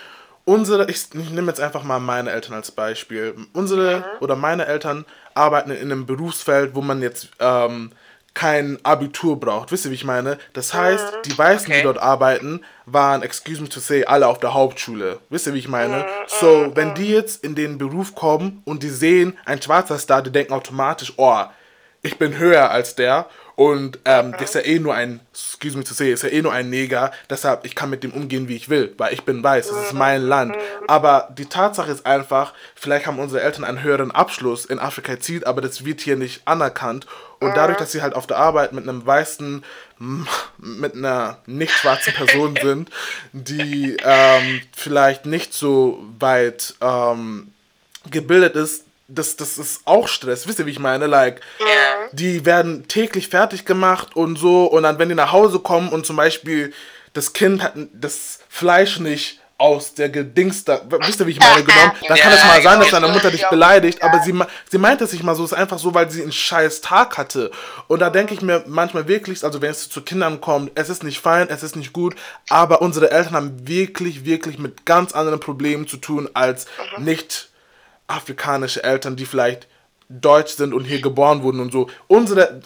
unsere, ich, ich nehme jetzt einfach mal meine Eltern als Beispiel. Unsere oder meine Eltern arbeiten in einem Berufsfeld, wo man jetzt ähm, kein Abitur braucht. Wisst ihr, wie ich meine? Das heißt, die Weißen, die Okay. dort arbeiten, waren, excuse me to say, alle auf der Hauptschule. Wisst ihr, wie ich meine? So, wenn die jetzt in den Beruf kommen und die sehen, ein schwarzer Star, die denken automatisch, oh, ich bin höher als der und ähm, der ist ja eh nur ein, excuse me to say, ist ja eh nur ein Neger, deshalb ich kann mit dem umgehen, wie ich will, weil ich bin weiß, es ist mein Land. Aber die Tatsache ist einfach, vielleicht haben unsere Eltern einen höheren Abschluss in Afrika erzielt, aber das wird hier nicht anerkannt. Und dadurch, dass sie halt auf der Arbeit mit einem weißen, <laughs> mit einer nicht schwarzen Person sind, die ähm, vielleicht nicht so weit ähm, gebildet ist, das, das ist auch Stress. Wisst ihr, wie ich meine? Like, Ja. die werden täglich fertig gemacht und so. Und dann, wenn die nach Hause kommen und zum Beispiel das Kind hat das Fleisch nicht aus der Gedingster, wisst ihr, wie ich meine, <laughs> genommen, dann kann es mal sein, dass deine Mutter dich beleidigt, aber sie, sie meint es nicht mal so, es ist einfach so, weil sie einen scheiß Tag hatte. Und da denke ich mir manchmal wirklich, also wenn es zu Kindern kommt, es ist nicht fein, es ist nicht gut, aber unsere Eltern haben wirklich, wirklich mit ganz anderen Problemen zu tun als nicht afrikanische Eltern, die vielleicht deutsch sind und hier geboren wurden und so. Unsere,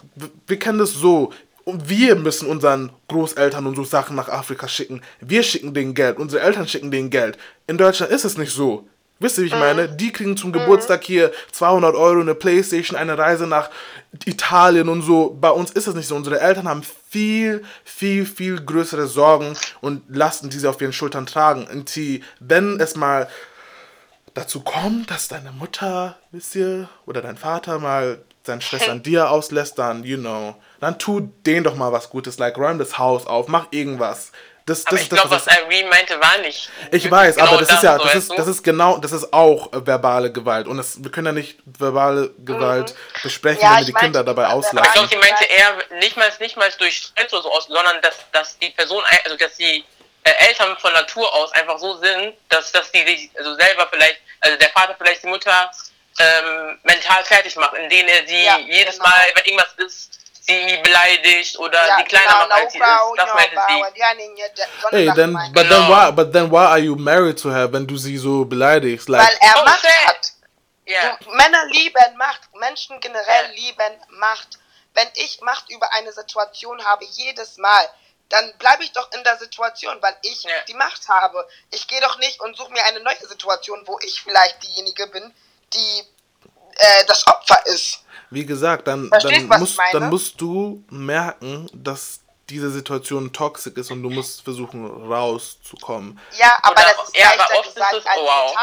wir kennen das so. Und wir müssen unseren Großeltern und so Sachen nach Afrika schicken. Wir schicken denen Geld. Unsere Eltern schicken denen Geld. In Deutschland ist es nicht so. Wisst ihr, wie ich meine? Die kriegen zum Geburtstag hier 200 Euro, eine Playstation, eine Reise nach Italien und so. Bei uns ist es nicht so. Unsere Eltern haben viel, viel, viel größere Sorgen und Lasten, die sie auf ihren Schultern tragen. Und die, wenn es mal dazu kommt, dass deine Mutter, wisst ihr, oder dein Vater mal seinen Stress an dir auslässt, dann, you know, dann tu denen doch mal was Gutes, like räum das Haus auf, mach irgendwas. Das, Aber das ich ist das, glaube, was Irene meinte, war nicht. ich weiß, genau aber das, ist ja, das ist, das ist genau, das ist auch verbale Gewalt. Und das, wir können ja nicht verbale Gewalt besprechen, Ja, wenn wir ich die Kinder dabei verbale Ich auslachen. glaube, sie meinte eher nicht mal, nicht mal durch Stress oder so aus, sondern dass, dass die Person, also dass die äh, Eltern von Natur aus einfach so sind, dass, dass die sich also selber vielleicht, also der Vater vielleicht die Mutter ähm, mental fertig macht, indem er sie Ja, jedes genau. Mal, wenn irgendwas ist, sie beleidigt oder Ja, die kleiner genau, macht, als sie ist. Das meinte Naubrau, sie. Hey, then, meinte but ich. then Genau. why, but then why are you married to her, wenn du sie so beleidigst? Like, Weil er Oh, Macht shit. hat. Ja. Du, Männer lieben Macht, Menschen generell Ja. lieben Macht. Wenn ich Macht über eine Situation habe, jedes Mal, dann bleibe ich doch in der Situation, weil ich Ja. die Macht habe. Ich gehe doch nicht und suche mir eine neue Situation, wo ich vielleicht diejenige bin, die äh, das Opfer ist. Wie gesagt, dann, Verstehst dann, musst, dann musst du merken, dass diese Situation toxisch ist und du musst versuchen rauszukommen. Ja, aber Oder- das ist ja, aber leichter oft ist gesagt es- als wow.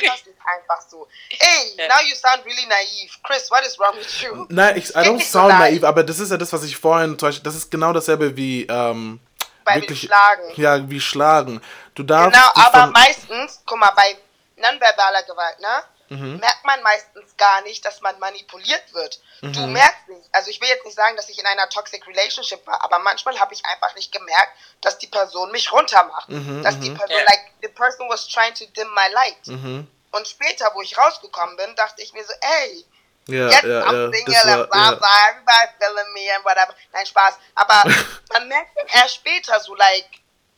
getan. <laughs> Einfach so. Ey, Ja. now you sound really naive. Chris, what is wrong with you? Nein, ich, I don't so sound naiv. naiv, aber das ist ja das, was ich vorhin, das ist genau dasselbe wie, ähm, Bei dem Schlagen. Ja, wie Schlagen. Du darfst Genau, aber von- meistens, guck mal, bei nonverbaler Gewalt, ne? Mhm. Merkt man meistens gar nicht, dass man manipuliert wird. Du Mhm. merkst nicht. Also ich will jetzt nicht sagen, dass ich in einer toxic relationship war, aber manchmal habe ich einfach nicht gemerkt, dass die Person mich runtermacht. Mhm, dass die Person, Ja. like, the person was trying to dim my light. Und später, wo ich rausgekommen bin, dachte ich mir so, ey, Ja, jetzt ja, I'm ja. single and blah blah, everybody feeling me and whatever. Nein, Spaß. Aber <laughs> man merkt dann erst später so, like,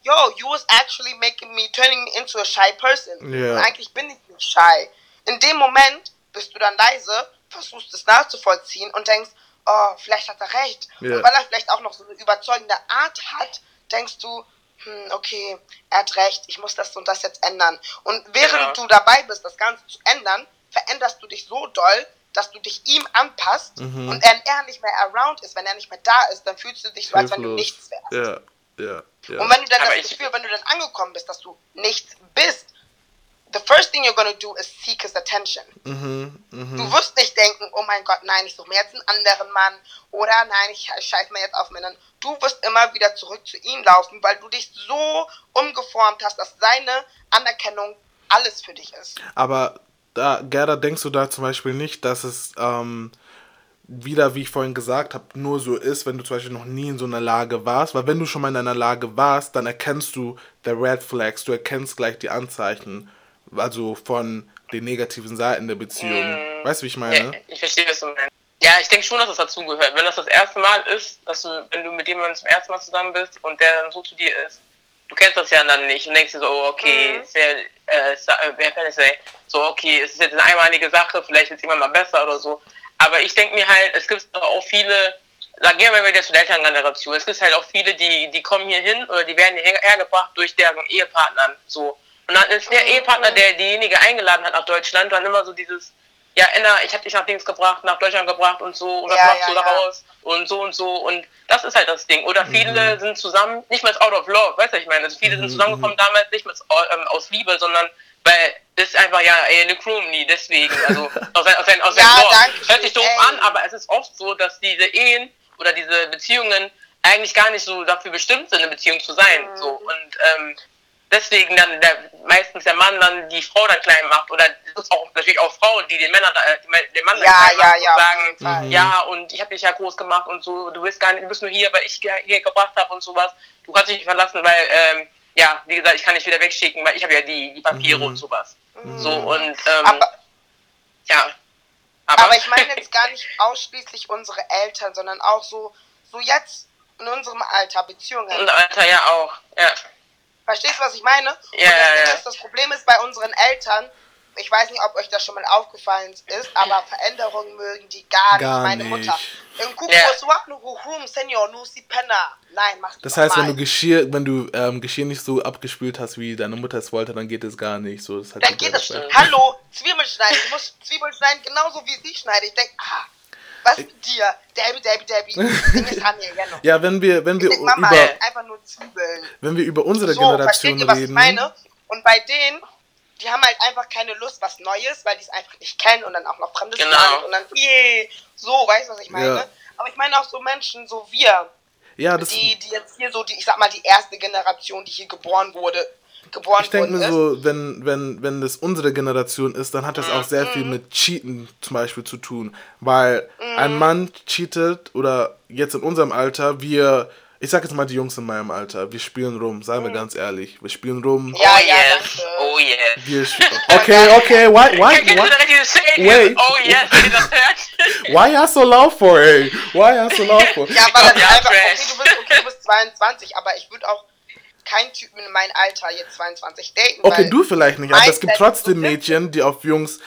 yo, you was actually making me, turning me into a shy person. Ja. Und eigentlich bin ich nicht shy. In dem Moment bist du dann leise, versuchst es nachzuvollziehen und denkst, oh, vielleicht hat er recht. Ja. Und weil er vielleicht auch noch so eine überzeugende Art hat, denkst du, hm, okay, er hat recht, ich muss das und das jetzt ändern. Und während Ja. du dabei bist, das Ganze zu ändern, veränderst du dich so doll, dass du dich ihm anpasst Mhm. und wenn er nicht mehr around ist, wenn er nicht mehr da ist, dann fühlst du dich so, als wenn du nichts wärst. Ja, ja, ja. Und wenn du dann Aber das Gefühl, wenn du dann angekommen bist, dass du nichts bist, the first thing you're gonna do is seek his attention. mhm, mhm. Du wirst nicht denken, oh mein Gott, nein, ich suche mir jetzt einen anderen Mann oder nein, ich scheiß mir jetzt auf Männern. Du wirst immer wieder zurück zu ihm laufen, weil du dich so umgeformt hast, dass seine Anerkennung alles für dich ist. Aber da, Gerda, denkst du da zum Beispiel nicht, dass es ähm, wieder, wie ich vorhin gesagt habe, nur so ist, wenn du zum Beispiel noch nie in so einer Lage warst? Weil wenn du schon mal in einer Lage warst, dann erkennst du der Red Flags, du erkennst gleich die Anzeichen, also von den negativen Seiten der Beziehung. Weißt du, wie ich meine? Ja, ich verstehe, was du meinst. Ja, ich denke schon, dass das dazugehört. Wenn das das erste Mal ist, dass du, wenn du mit jemandem zum ersten Mal zusammen bist und der dann so zu dir ist, du kennst das ja dann nicht und denkst dir so, oh, okay, Mhm. ist ja, äh, ist, äh, wer kann ich sagen? So, okay, es ist jetzt eine einmalige Sache, vielleicht wird es irgendwann mal besser oder so. Aber ich denke mir halt, es gibt auch viele, da gehen wir wieder zu der Elterngeneration, es gibt halt auch viele, die, die kommen hier hin oder die werden hierher hergebracht durch deren Ehepartnern, so. Und dann ist der Ehepartner, der diejenige eingeladen hat nach Deutschland, dann immer so dieses, ja, Enna, ich habe dich nach Dings gebracht, nach Deutschland gebracht und so, und was Ja, machst ja, du ja. daraus? Und so und so. Und das ist halt das Ding. Oder viele sind zusammen, nicht mal out of love, weißt du, ich meine? Also viele sind zusammengekommen damals nicht mal ähm, aus Liebe, sondern weil das ist einfach ja eine Crewmie, deswegen. Also <laughs> aus, sein, aus, sein, aus Ja, seinem danke Hört sich doof ey. an, aber es ist oft so, dass diese Ehen oder diese Beziehungen eigentlich gar nicht so dafür bestimmt sind, eine Beziehung zu sein. Mhm. So. Und ähm, deswegen dann der, meistens der Mann dann die Frau dann klein macht oder es gibt auch natürlich auch Frauen, die den Männern da- die, den Mann dann Ja, klein ja, machen ja, und sagen, Fall. ja und ich habe dich ja groß gemacht und so, du bist gar nicht, du bist nur hier, weil ich hier hier gebracht habe und sowas. Du kannst dich nicht verlassen, weil ähm, ja, wie gesagt, ich kann dich wieder wegschicken, weil ich habe ja die, die Papiere und sowas. So und ähm, Aber, ja. aber ich meine jetzt gar nicht ausschließlich unsere Eltern, sondern auch so, so jetzt in unserem Alter Beziehungen. und Alter ja auch. Ja. Verstehst du, was ich meine? Ja, das ja, ist, das Problem ist bei unseren Eltern, ich weiß nicht, ob euch das schon mal aufgefallen ist, aber Veränderungen mögen die gar, Gar nicht. Meine nicht. Mutter. Penna. Nein, mach Das heißt, wenn du. Geschirr, wenn du ähm, Geschirr nicht so abgespült hast, wie deine Mutter es wollte, dann geht es gar nicht. So, das hat Dann geht es. gesagt. Hallo, Zwiebeln schneiden. Du musst Zwiebeln schneiden genauso wie sie schneiden. Ich denke, ah, was mit dir? Debbie, Debbie, Debbie. Genau. <laughs> Ja, wenn wir, wenn Ich wir denk, Mama, über, einfach nur Zwiebeln. wenn wir über unsere So, Generation versteht ihr, was ich reden. meine? Und bei denen, die haben halt einfach keine Lust, was Neues, weil die es einfach nicht kennen und dann auch noch fremdes Genau. Land und dann, yeah, so, weißt du, was ich meine? Ja. Aber ich meine auch so Menschen, so wir, Ja, das, die, die jetzt hier so, die, ich sag mal, die erste Generation, die hier geboren wurde, geboren ich denke worden mir so, wenn, wenn, wenn das unsere Generation ist, dann hat das auch sehr Mhm. viel mit Cheaten zum Beispiel zu tun. Weil Mhm. ein Mann cheatet oder jetzt in unserem Alter, wir, ich sag jetzt mal die Jungs in meinem Alter, wir spielen rum, seien wir ganz ehrlich. Wir spielen rum. Mhm. Ja, oh ja, yes, oh yes. Wir <laughs> okay, okay, why, why, why? Wait. Oh yes, das <laughs> hört. why are so laut for, ey? Why are so laut for? Ja, aber das einfach, okay, du bist, okay, du bist 22, aber ich würde auch keinen Typen in meinem Alter jetzt 22 daten. Okay, du vielleicht nicht, aber es gibt trotzdem Mädchen, die auf Jungs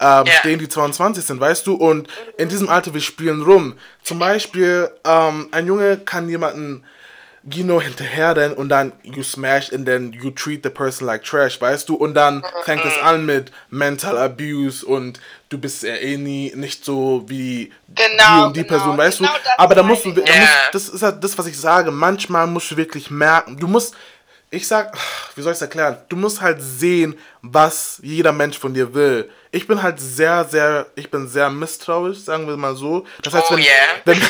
ähm, Ja. stehen, die 22 sind, weißt du? Und in diesem Alter, wir spielen rum. Zum Beispiel, ähm, ein Junge kann jemanden Gino hinterher rennen und dann you smash and then you treat the person like trash, weißt du? Und dann fängt es an mit Mental Abuse und du bist ja eh nie nicht so wie Genau, die und die genau. Person, weißt Genau du? das Aber da musst du, da musst, das ist halt das, was ich sage. Manchmal musst du wirklich merken, du musst, ich sag, wie soll ich es erklären? Du musst halt sehen, was jeder Mensch von dir will. Ich bin halt sehr, sehr, ich bin sehr misstrauisch, sagen wir mal so. Das heißt, Oh wenn, yeah. wenn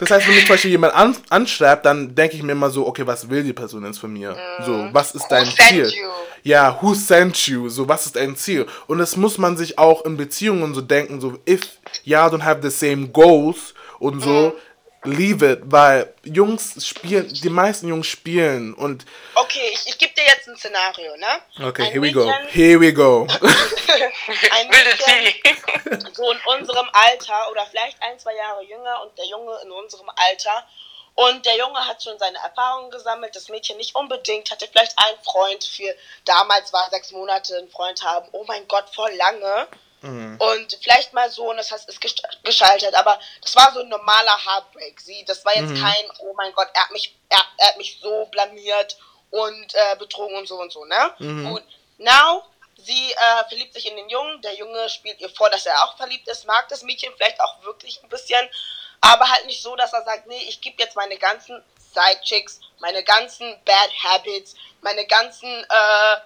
das heißt, wenn mich zum Beispiel jemand an, anschreibt, dann denke ich mir immer so, okay, was will die Person jetzt von mir? So, was ist dein sent Ziel? you? Ja, who sent you? So, was ist dein Ziel? Und das muss man sich auch in Beziehungen so denken, so, if y'all don't have the same goals und so, leave it, weil Jungs spielen, die meisten Jungs spielen und, Okay, ich, ich gebe dir jetzt ein Szenario, ne? okay, ein here we go, Mädchen, here we go. <laughs> Ein Mädchen, so in unserem Alter oder vielleicht ein, zwei Jahre jünger und der Junge in unserem Alter. Und der Junge hat schon seine Erfahrungen gesammelt, das Mädchen nicht unbedingt, hatte vielleicht einen Freund für, damals war sechs Monate ein Freund haben, oh mein Gott, voll lange. Und vielleicht mal so, und das heißt, ist gescheitert, aber das war so ein normaler Heartbreak. Sie, das war jetzt kein, oh mein Gott, er hat mich, er, er hat mich so blamiert und äh, betrogen und so und so, ne? Gut, now, sie äh, verliebt sich in den Jungen, der Junge spielt ihr vor, dass er auch verliebt ist, mag das Mädchen vielleicht auch wirklich ein bisschen, aber halt nicht so, dass er sagt, nee, ich gebe jetzt meine ganzen Sidechicks, meine ganzen Bad Habits, meine ganzen, äh,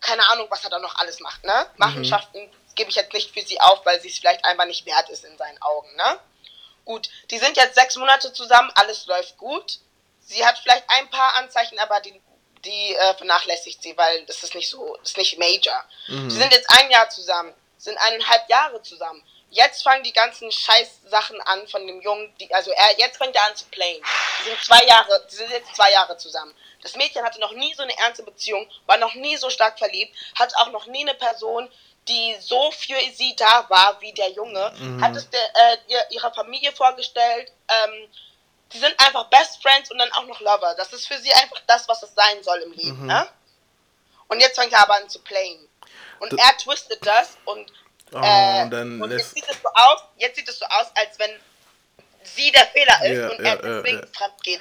keine Ahnung, was er da noch alles macht, ne? Machenschaften gebe ich jetzt nicht für sie auf, weil sie es vielleicht einfach nicht wert ist in seinen Augen, ne? Gut, die sind jetzt sechs Monate zusammen, alles läuft gut. Sie hat vielleicht ein paar Anzeichen, aber die, die äh, vernachlässigt sie, weil das ist nicht so, das ist nicht major. Sie sind jetzt ein Jahr zusammen, sind eineinhalb Jahre zusammen. Jetzt fangen die ganzen Scheiß-Sachen an von dem Jungen, die, also er, jetzt fängt er an zu playen. Die sind zwei Jahre, die sind jetzt zwei Jahre zusammen. Das Mädchen hatte noch nie so eine ernste Beziehung, war noch nie so stark verliebt, hat auch noch nie eine Person, die so für sie da war wie der Junge, hat es der, äh, ihr, ihrer Familie vorgestellt. Ähm, die sind einfach Best Friends und dann auch noch Lover. Das ist für sie einfach das, was es sein soll im Leben. Ne? Und jetzt fängt er aber an zu playen. Und er twistet das und, Oh, äh, und jetzt sieht es so aus, jetzt sieht es so aus, als wenn sie der Fehler ist Ja, und er deswegen ja, ja. fremd geht.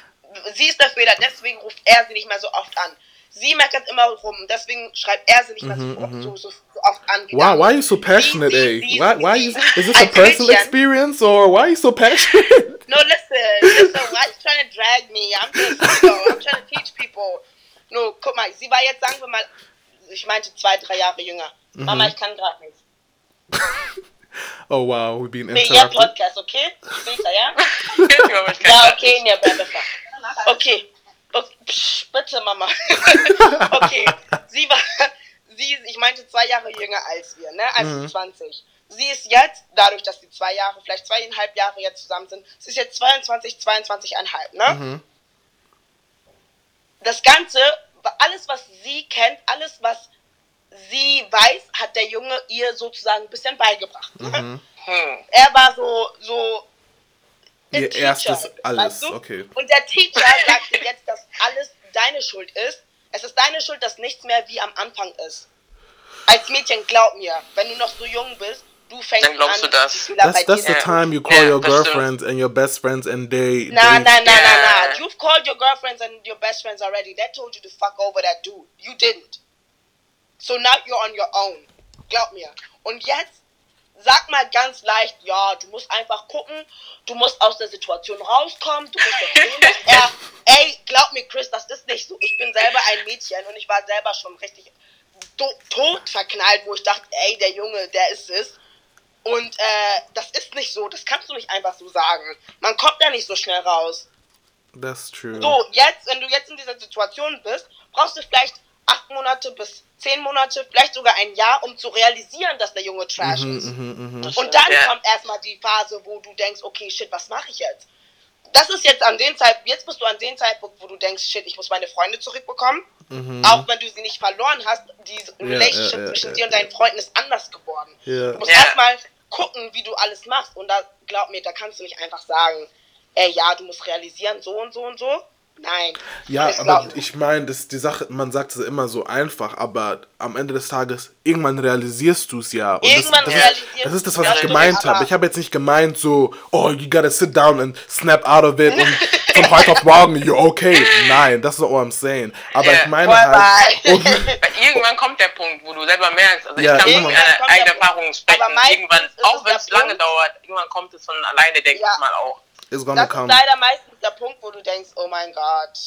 Sie ist der Fehler, deswegen ruft er sie nicht mehr so oft an. Sie meckert immer rum, deswegen schreibt er sie nicht mehr so, so, so, so oft an. Wow, why are you so passionate, Sie, eh? sie, sie, Why, sie, why sie. you, is this a <laughs> personal experience or why are you so passionate? <laughs> No, listen, listen, why you trying to drag me? I'm just, you know, I'm trying to teach people. No, guck mal, sie war jetzt, sagen wir mal, ich meinte zwei, drei Jahre jünger. Mama, ich kann gerade nicht. <laughs> Oh wow, we've been Nee, ja, interrupted. Podcast, okay? Später, ja? Ja, okay, nee, besser. Okay. Okay. Psch, bitte, Mama. <laughs> okay. Sie war, sie ist, ich meinte zwei Jahre jünger als wir, ne? Also 20. Sie ist jetzt, dadurch, dass sie zwei Jahre, vielleicht zweieinhalb Jahre jetzt zusammen sind, sie ist jetzt 22, 22,5, ne? Das Ganze, alles, was sie kennt, alles, was sie weiß, hat der Junge ihr sozusagen ein bisschen beigebracht. Ne? Hm. Er war so, so Ihr Teacher, erstes alles, weißt du? okay. Und der Teacher sagt dir jetzt, dass alles deine Schuld ist. Es ist deine Schuld, dass nichts mehr wie am Anfang ist. Als Mädchen, glaub mir, wenn du noch so jung bist, du fängst Dann glaubst an, du das. That's that's the time you call Yeah, your girlfriends and your best friends and they. Nah, they nah, nah, nah, nah. You've called your girlfriends and your best friends already. They told you to fuck over that dude. You didn't. So now you're on your own. Glaub mir. Und jetzt sag mal ganz leicht, ja, du musst einfach gucken, du musst aus der Situation rauskommen, du musst er, ey, glaub mir, Chris, das ist nicht so. Ich bin selber ein Mädchen und ich war selber schon richtig to tot verknallt, wo ich dachte, ey, der Junge, der ist es. Und äh, das ist nicht so, das kannst du nicht einfach so sagen. Man kommt da nicht so schnell raus. That's true. So, jetzt, wenn du jetzt in dieser Situation bist, brauchst du vielleicht acht Monate bis zehn Monate, vielleicht sogar ein Jahr, um zu realisieren, dass der Junge Trash Mhm, ist. Und dann Ja. kommt erstmal die Phase, wo du denkst, okay, shit, was mache ich jetzt? Das ist jetzt an dem Zeitpunkt, jetzt bist du an dem Zeitpunkt, wo du denkst, shit, ich muss meine Freunde zurückbekommen. Auch wenn du sie nicht verloren hast, die Relationship Mhm. ja, ja, zwischen ja, dir und deinen Freunden ist anders geworden. Ja. Du musst Ja. erstmal gucken, wie du alles machst. Und da, glaub mir, da kannst du nicht einfach sagen, ey, ja, du musst realisieren, so und so und so. Nein. Ja, Das aber glaub ich meine, das die Sache, man sagt es immer so einfach, aber am Ende des Tages, irgendwann realisierst du es ja. Und Irgendwann das, das, realisierst ist, das ist das, was du's, ich ja, gemeint habe. Ich habe jetzt nicht gemeint so, oh, you gotta sit down and snap out of it und von heute auf morgen, you're okay. Nein, that's not what I'm saying. Aber Ja. ich meine halt, <laughs> und, irgendwann kommt der Punkt, wo du selber merkst, also Ja, ich kann irgendwann aus kommt einer eigenen. Erfahrung sprechen, irgendwann, ist auch es wenn es lange Punkt- dauert, irgendwann kommt es von alleine, denke Ja. ich mal auch. it's gonna Das ist leider meistens der Punkt, wo du denkst, oh mein Gott,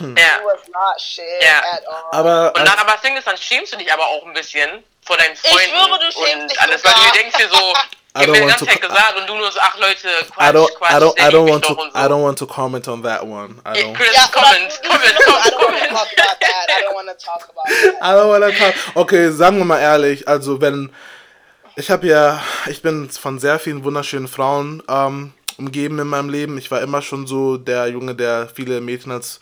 Ja. du is not shit Ja. at all. Aber Und dann aber das Ding ist, dann schämst du dich aber auch ein bisschen vor deinen Ich Freunden schwöre, du schämst dich alles, weil du sogar. dir denkst dir so, <laughs> I haben don't mir die want ganze to- Zeit gesagt und du nur so, ach Leute, I Quatsch, don't, Quatsch, I don't, I don't want doch to, und so. I don't want to comment on that one. I don't. Chris, ja, oder comment, du- du- comment, I don't want to comment. talk about that. I don't want to talk about that. I don't wanna talk. Okay, sagen wir mal ehrlich, also wenn ich habe ja, ich bin von sehr vielen wunderschönen Frauen ähm, umgeben in meinem Leben. Ich war immer schon so der Junge, der viele Mädchen als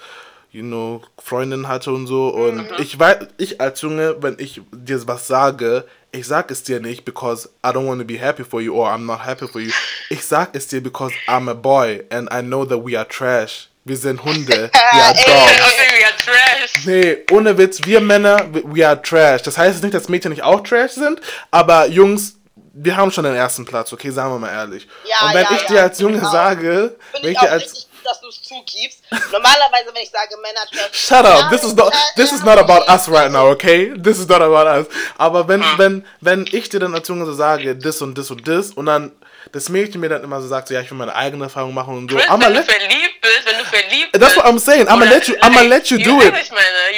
you know, Freundin hatte und so. Und ich weiß, ich als Junge, wenn ich dir was sage, ich sag es dir nicht, because I don't want to be happy for you or I'm not happy for you. Ich sag es dir, because I'm a boy and I know that we are trash. Wir sind Hunde, <laughs> we are dogs. We are trash. Nee, ohne Witz, wir Männer, we are trash. Das heißt nicht, dass Mädchen nicht auch trash sind, aber Jungs, wir haben schon den ersten Platz, okay, sagen wir mal ehrlich. Ja, und wenn ja, ich dir als Junge genau. sage, Finde wenn ich ich dir auch als richtig dass du es zugibst. Normalerweise, wenn ich sage Männer. Shut up. This is not this is not about us right now, okay? This is not about us. Aber wenn wenn wenn ich dir dann als Junge so sage, das und das und das und dann das Mädchen mir dann immer so sagt, so, ja, ich will meine eigene Erfahrung machen und so. Chris, wenn du verliebt bist, wenn du verliebt that's bist. what I'm saying. I'ma let you I'ma let you do it.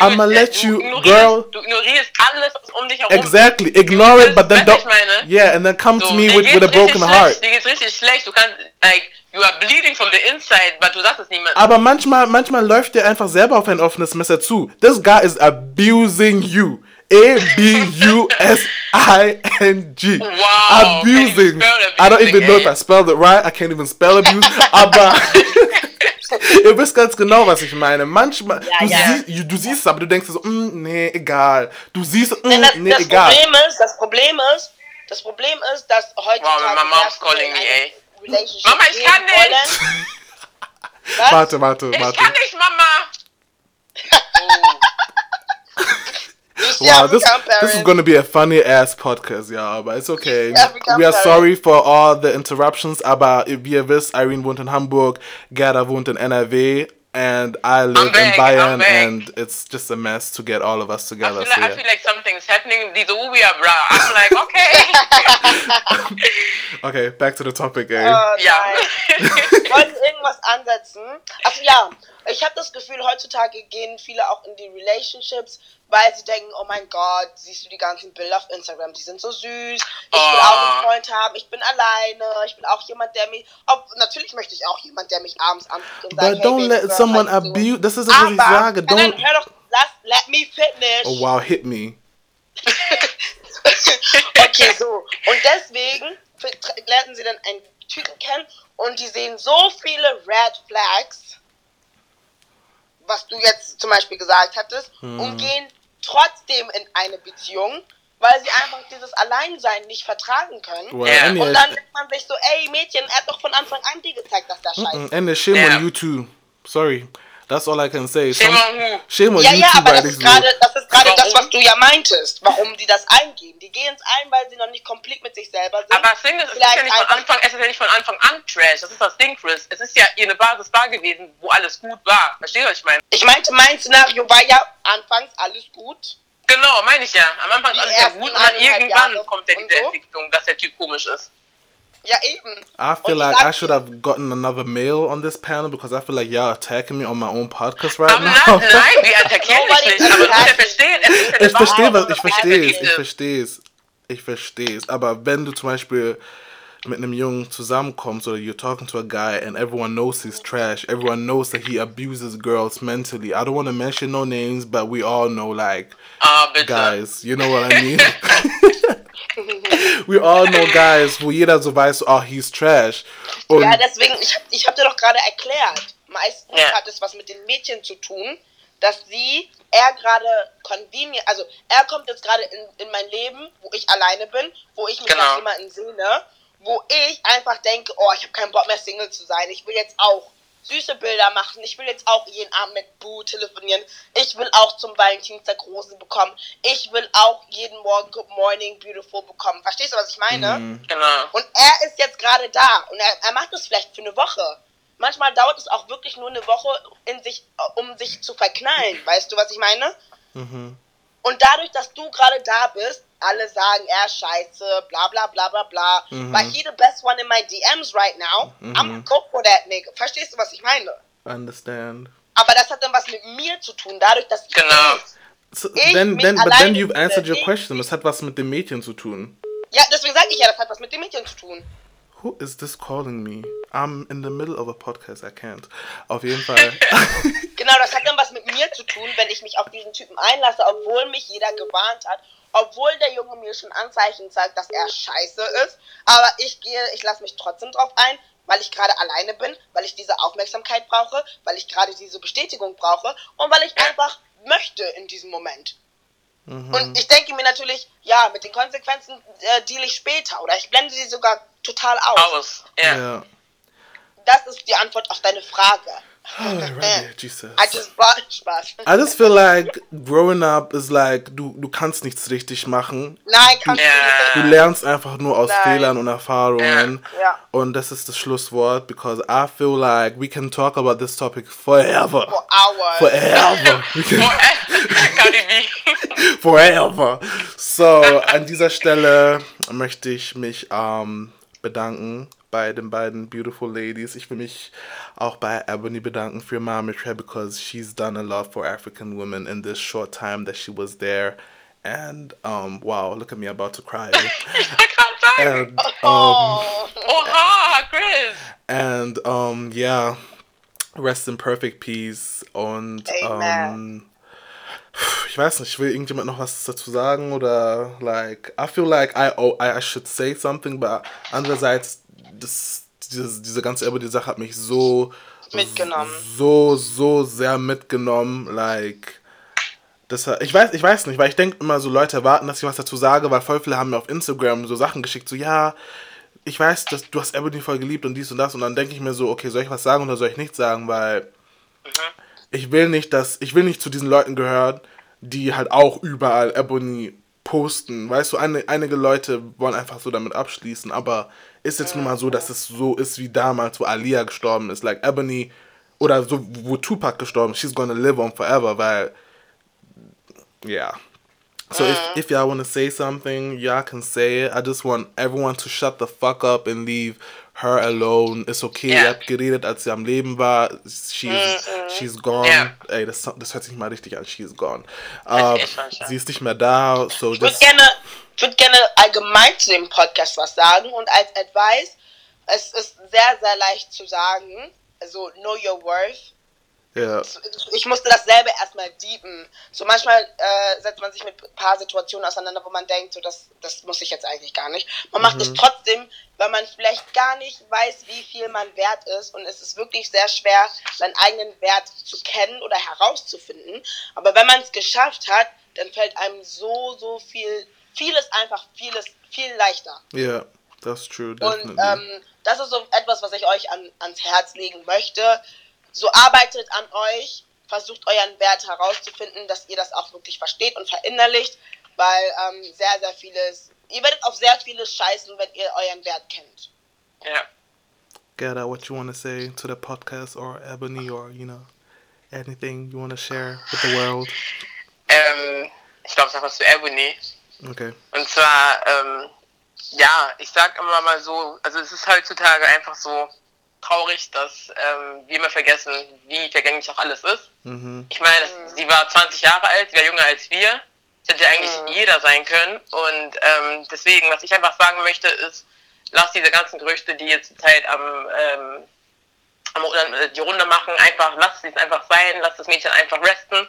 I'ma let you, girl. Du ignorierst alles, was um dich herum Exactly. Ignore it, but then don't. Yeah, and then come to me with, with a broken heart. Dir geht's richtig schlecht. Du kannst, like, you are bleeding from the inside, but du sagst es niemandem. Aber manchmal, manchmal läuft dir einfach selber auf ein offenes Messer zu. This guy is abusing you. A B U S I N G. Wow, Abusing. I don't even know if abusing, I spelled it right. I can't even spell abuse. aber <laughs> ihr wisst ganz genau, was ich meine. Manchmal, du, ja. Siehst, du siehst es, aber du denkst so, mm, nee, egal. Du siehst, mm, Denn das, nee, das egal. Problem ist, das Problem ist, das Problem ist, dass heutzutage Wow, my mom's calling in me, ey. Relationship Mama, <laughs> ich kann nicht. Was? Warte, warte, ich warte. kann nicht, Mama. <laughs> You Wow, have this, become this is going to be a funny ass podcast, yeah, but it's okay. <laughs> Yeah, We are parents. sorry for all the interruptions, about wie Irene wohnt in Hamburg, Gerda wohnt in NRW, and I live in back, Bayern, and it's just a mess to get all of us I together. feel, like, so I feel like something's happening. Diese Ubia, bra. I'm like, <laughs> okay. <laughs> Okay, back to the topic, eh? Oh, ja. nein. Wollen irgendwas ansetzen? Also ja, ich habe das Gefühl, heutzutage gehen viele auch in die Relationships, weil sie denken, oh mein Gott, siehst du die ganzen Bilder auf Instagram, die sind so süß. Ich will auch einen Freund haben, ich bin alleine, ich will auch jemand, der mich, ob, natürlich möchte ich auch jemand, der mich abends anguckt und sagt, But don't hey, let girl, someone doing? abuse. Das ist das, was ich sage. Don't. hör doch, lass, let me finish. Oh wow, hit me. <laughs> okay, so. Und deswegen lernen sie dann einen Typen kennen und die sehen so viele Red Flags, was du jetzt zum Beispiel gesagt hattest, und gehen trotzdem in eine Beziehung, weil sie einfach dieses Alleinsein nicht vertragen können. Well, Yeah. Und dann denkt man sich so, ey Mädchen, er hat doch von Anfang an dir gezeigt, dass der scheiße Mm, ist. and the shame Yeah. on you too. Sorry, that's all I can say. Shame Some- on who? Shame on Ja, you ja, aber das ist gerade das, ist das, was du ja meintest, warum die das eingehen. Die gehen es ein, weil sie noch nicht komplett mit sich selber sind. Aber Singles ist Vielleicht ja nicht von Anfang, es ist ja nicht von Anfang an Trash. Das ist das Ding, Chris. Es ist ja eine Basis da gewesen, wo alles gut war. Verstehst du, was ich meine? Ich meinte, mein Szenario war ja anfangs alles gut. Genau, meine ich ja. Am Anfang ist alles ja gut und dann irgendwann Jahre kommt ja diese so. Entwicklung, dass der Typ komisch ist. Ja, eben. I feel like ich I should have gotten another male on this panel because I feel like y'all attacking me on my own podcast right Aber now. nein, nein, wir attackieren Nobody dich nicht. Aber du musst ja attacks verstehen, es ist ja eine ich verstehe Basis, was, ich dass man verstehe verliebt es, ich ist. verstehe es, ich verstehe es. Aber wenn du zum Beispiel mit einem Jungen zusammenkommst oder you're talking to a guy and everyone knows he's trash, everyone knows that he abuses girls mentally. I don't want to mention no names, but we all know like bitte. guys, you know what I mean? <laughs> <laughs> we all know guys, wo jeder so weiß, oh, he's trash. Und Ja, deswegen, ich, hab- ich habe dir doch gerade erklärt. Meistens Ja. hat es was mit den Mädchen zu tun, dass sie, er gerade convenient, also er kommt jetzt gerade in, in mein Leben, wo ich alleine bin, wo ich mich Genau. nach jemandem sehne, wo ich einfach denke, oh, ich habe keinen Bock mehr Single zu sein, ich will jetzt auch süße Bilder machen, ich will jetzt auch jeden Abend mit Boo telefonieren, ich will auch zum Valentinstag Rosen bekommen, ich will auch jeden Morgen Good Morning Beautiful bekommen. Verstehst du, was ich meine? Genau. Und er ist jetzt gerade da und er, er macht es vielleicht für eine Woche. Manchmal dauert es auch wirklich nur eine Woche, in sich, um sich zu verknallen. Weißt du, was ich meine? Und dadurch, dass du gerade da bist, alle sagen, er ist scheiße, bla bla bla bla bla. But he the best one in my DMs right now. I'm gonna go for that nigga. Verstehst du, was ich meine? understand. Aber das hat dann was mit mir zu tun, dadurch, dass ich Genau. So, Ich then, mich then, but then you've answered your question. Das hat was mit dem Mädchen zu tun. Ja, deswegen sage ich ja, das hat was mit dem Mädchen zu tun. Who is this calling me? I'm in the middle of a podcast. I can't. Auf jeden Fall. <laughs> Genau, das hat dann was mit mir zu tun, wenn ich mich auf diesen Typen einlasse, obwohl mich jeder gewarnt hat, obwohl der Junge mir schon Anzeichen zeigt, dass er scheiße ist. Aber ich gehe, ich lasse mich trotzdem drauf ein, weil ich gerade alleine bin, weil ich diese Aufmerksamkeit brauche, weil ich gerade diese Bestätigung brauche und weil ich einfach möchte in diesem Moment. Und ich denke mir natürlich, ja, mit den Konsequenzen äh, deal ich später oder ich blende sie sogar total aus. Aus. Ja. ja. Das ist die Antwort auf deine Frage. Alrighty, Jesus. I just bought Spaß. I just feel like growing up is like, du, du kannst nichts richtig machen. Nein, kannst. Du du nicht. lernst einfach nur aus Nein. Fehlern und Erfahrungen. Ja. Und das ist das Schlusswort, because I feel like we can talk about this topic forever. For hours. Forever. <laughs> <laughs> <laughs> Forever. So, an dieser Stelle möchte ich mich ähm, bedanken bei den beiden beautiful ladies. Ich will mich auch bei Ebony bedanken für Mama Michelle because she's done a lot for African women in this short time that she was there. And um, wow, look at me about to cry. Ich wollte gerade sagen. and um, Oh. Oha, Chris. and um, yeah, rest in perfect peace. Und Amen. um, ich weiß nicht, will irgendjemand noch was dazu sagen oder like I feel like I oh, I, should say something, but andererseits das dieses, diese ganze Ebony Sache hat mich so Mitgenommen. so so sehr mitgenommen, like das, ich weiß, ich weiß nicht, weil ich denke immer so, Leute erwarten, dass ich was dazu sage, weil voll viele haben mir auf Instagram so Sachen geschickt, so ja, ich weiß, dass du hast Ebony voll geliebt und dies und das und dann denke ich mir so, okay, soll ich was sagen oder soll ich nichts sagen, weil ich will nicht, dass ich will nicht zu diesen Leuten gehören, die halt auch überall Ebony posten. Weißt du, eine, einige Leute wollen einfach so damit abschließen, aber ist jetzt nun mal so, dass es so ist wie damals, wo Alia gestorben ist, like Ebony oder so, wo Tupac gestorben ist, she's gonna live on forever, weil yeah. So if, if y'all want to say something, y'all can say it. I just want everyone to shut the fuck up and leave her alone. It's okay. Ja. Ihr habt geredet, als sie am Leben war. She's, she's gone. Ja. Ey, das, das hört sich mal richtig an. She's gone. Ist schade. sie ist nicht mehr da. So Ich würde gerne, würd gerne allgemein zu dem Podcast was sagen und als Advice, es ist sehr, sehr leicht zu sagen, also know your worth. Ja. Ich musste dasselbe erstmal deepen. So manchmal äh, setzt man sich mit ein paar Situationen auseinander, wo man denkt, so das, das muss ich jetzt eigentlich gar nicht. Man macht es trotzdem, weil man vielleicht gar nicht weiß, wie viel man wert ist. Und es ist wirklich sehr schwer, seinen eigenen Wert zu kennen oder herauszufinden. Aber wenn man es geschafft hat, dann fällt einem so, so viel, vieles einfach, vieles, viel leichter. Ja, that's true. Und Definitely. ähm, das ist so etwas, was ich euch an, ans Herz legen möchte. So arbeitet an euch, versucht euren Wert herauszufinden, dass ihr das auch wirklich versteht und verinnerlicht, weil ähm, sehr, sehr vieles, ihr werdet auf sehr vieles scheißen, wenn ihr euren Wert kennt. Ja. Gerda, what you want to say to the podcast or Ebony or, you know, anything you want to share with the world? Ähm, ich glaube, sag was zu Ebony. Okay. Und zwar, ähm, ja, ich sag immer mal so, also es ist heutzutage einfach so traurig, dass ähm, wir immer vergessen, wie vergänglich auch alles ist. Mhm. Ich meine, das- sie war 20 Jahre alt, sie war jünger als wir. Das hätte eigentlich jeder sein können. Und ähm, deswegen, was ich einfach sagen möchte, ist, lass diese ganzen Gerüchte, die jetzt Zeit am, ähm, am äh, die Runde machen, einfach, lass es einfach sein, lass das Mädchen einfach resten.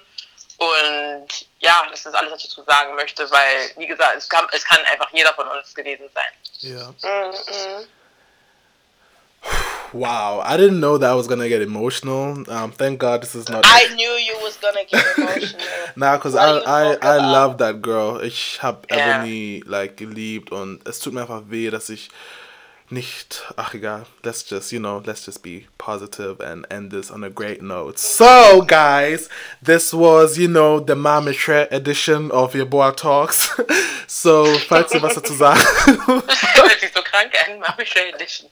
Und ja, das ist alles, was ich dazu sagen möchte, weil, wie gesagt, es kann, es kann einfach jeder von uns gewesen sein. Yeah. Mhm. Wow, I didn't know that I was gonna get emotional. Um, thank God this is not. I knew you was gonna get emotional. <laughs> Nah, cause I I, I love that girl. Ich hab Ja. Ebony like geliebt und es tut mir einfach weh, dass ich nicht. Ach egal. Let's just you know let's just be positive and end this on a great note. So guys, this was you know the Mama Shred edition of your boy talks. <laughs> so falls ihr was dazu sagen. <laughs> So krank an, Marshall Edition.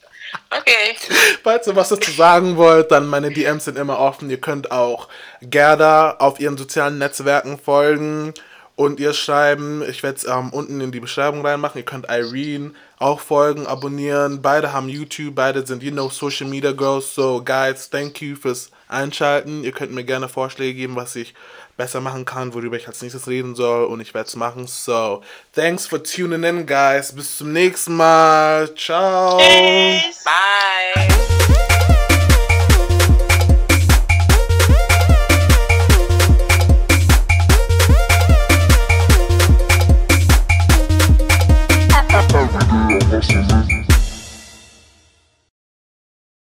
Okay. Falls ihr was dazu sagen wollt, dann meine DMs sind immer offen. Ihr könnt auch Gerda auf ihren sozialen Netzwerken folgen und ihr schreiben. Ich werde es ähm, unten in die Beschreibung reinmachen. Ihr könnt Irene auch folgen, abonnieren. Beide haben YouTube, beide sind, you know, Social Media Girls. So, guys, thank you fürs Einschalten. Ihr könnt mir gerne Vorschläge geben, was ich besser machen kann, worüber ich als nächstes reden soll und ich werde es machen. So, thanks for tuning in, guys. Bis zum nächsten Mal. Ciao. Tschüss. Bye.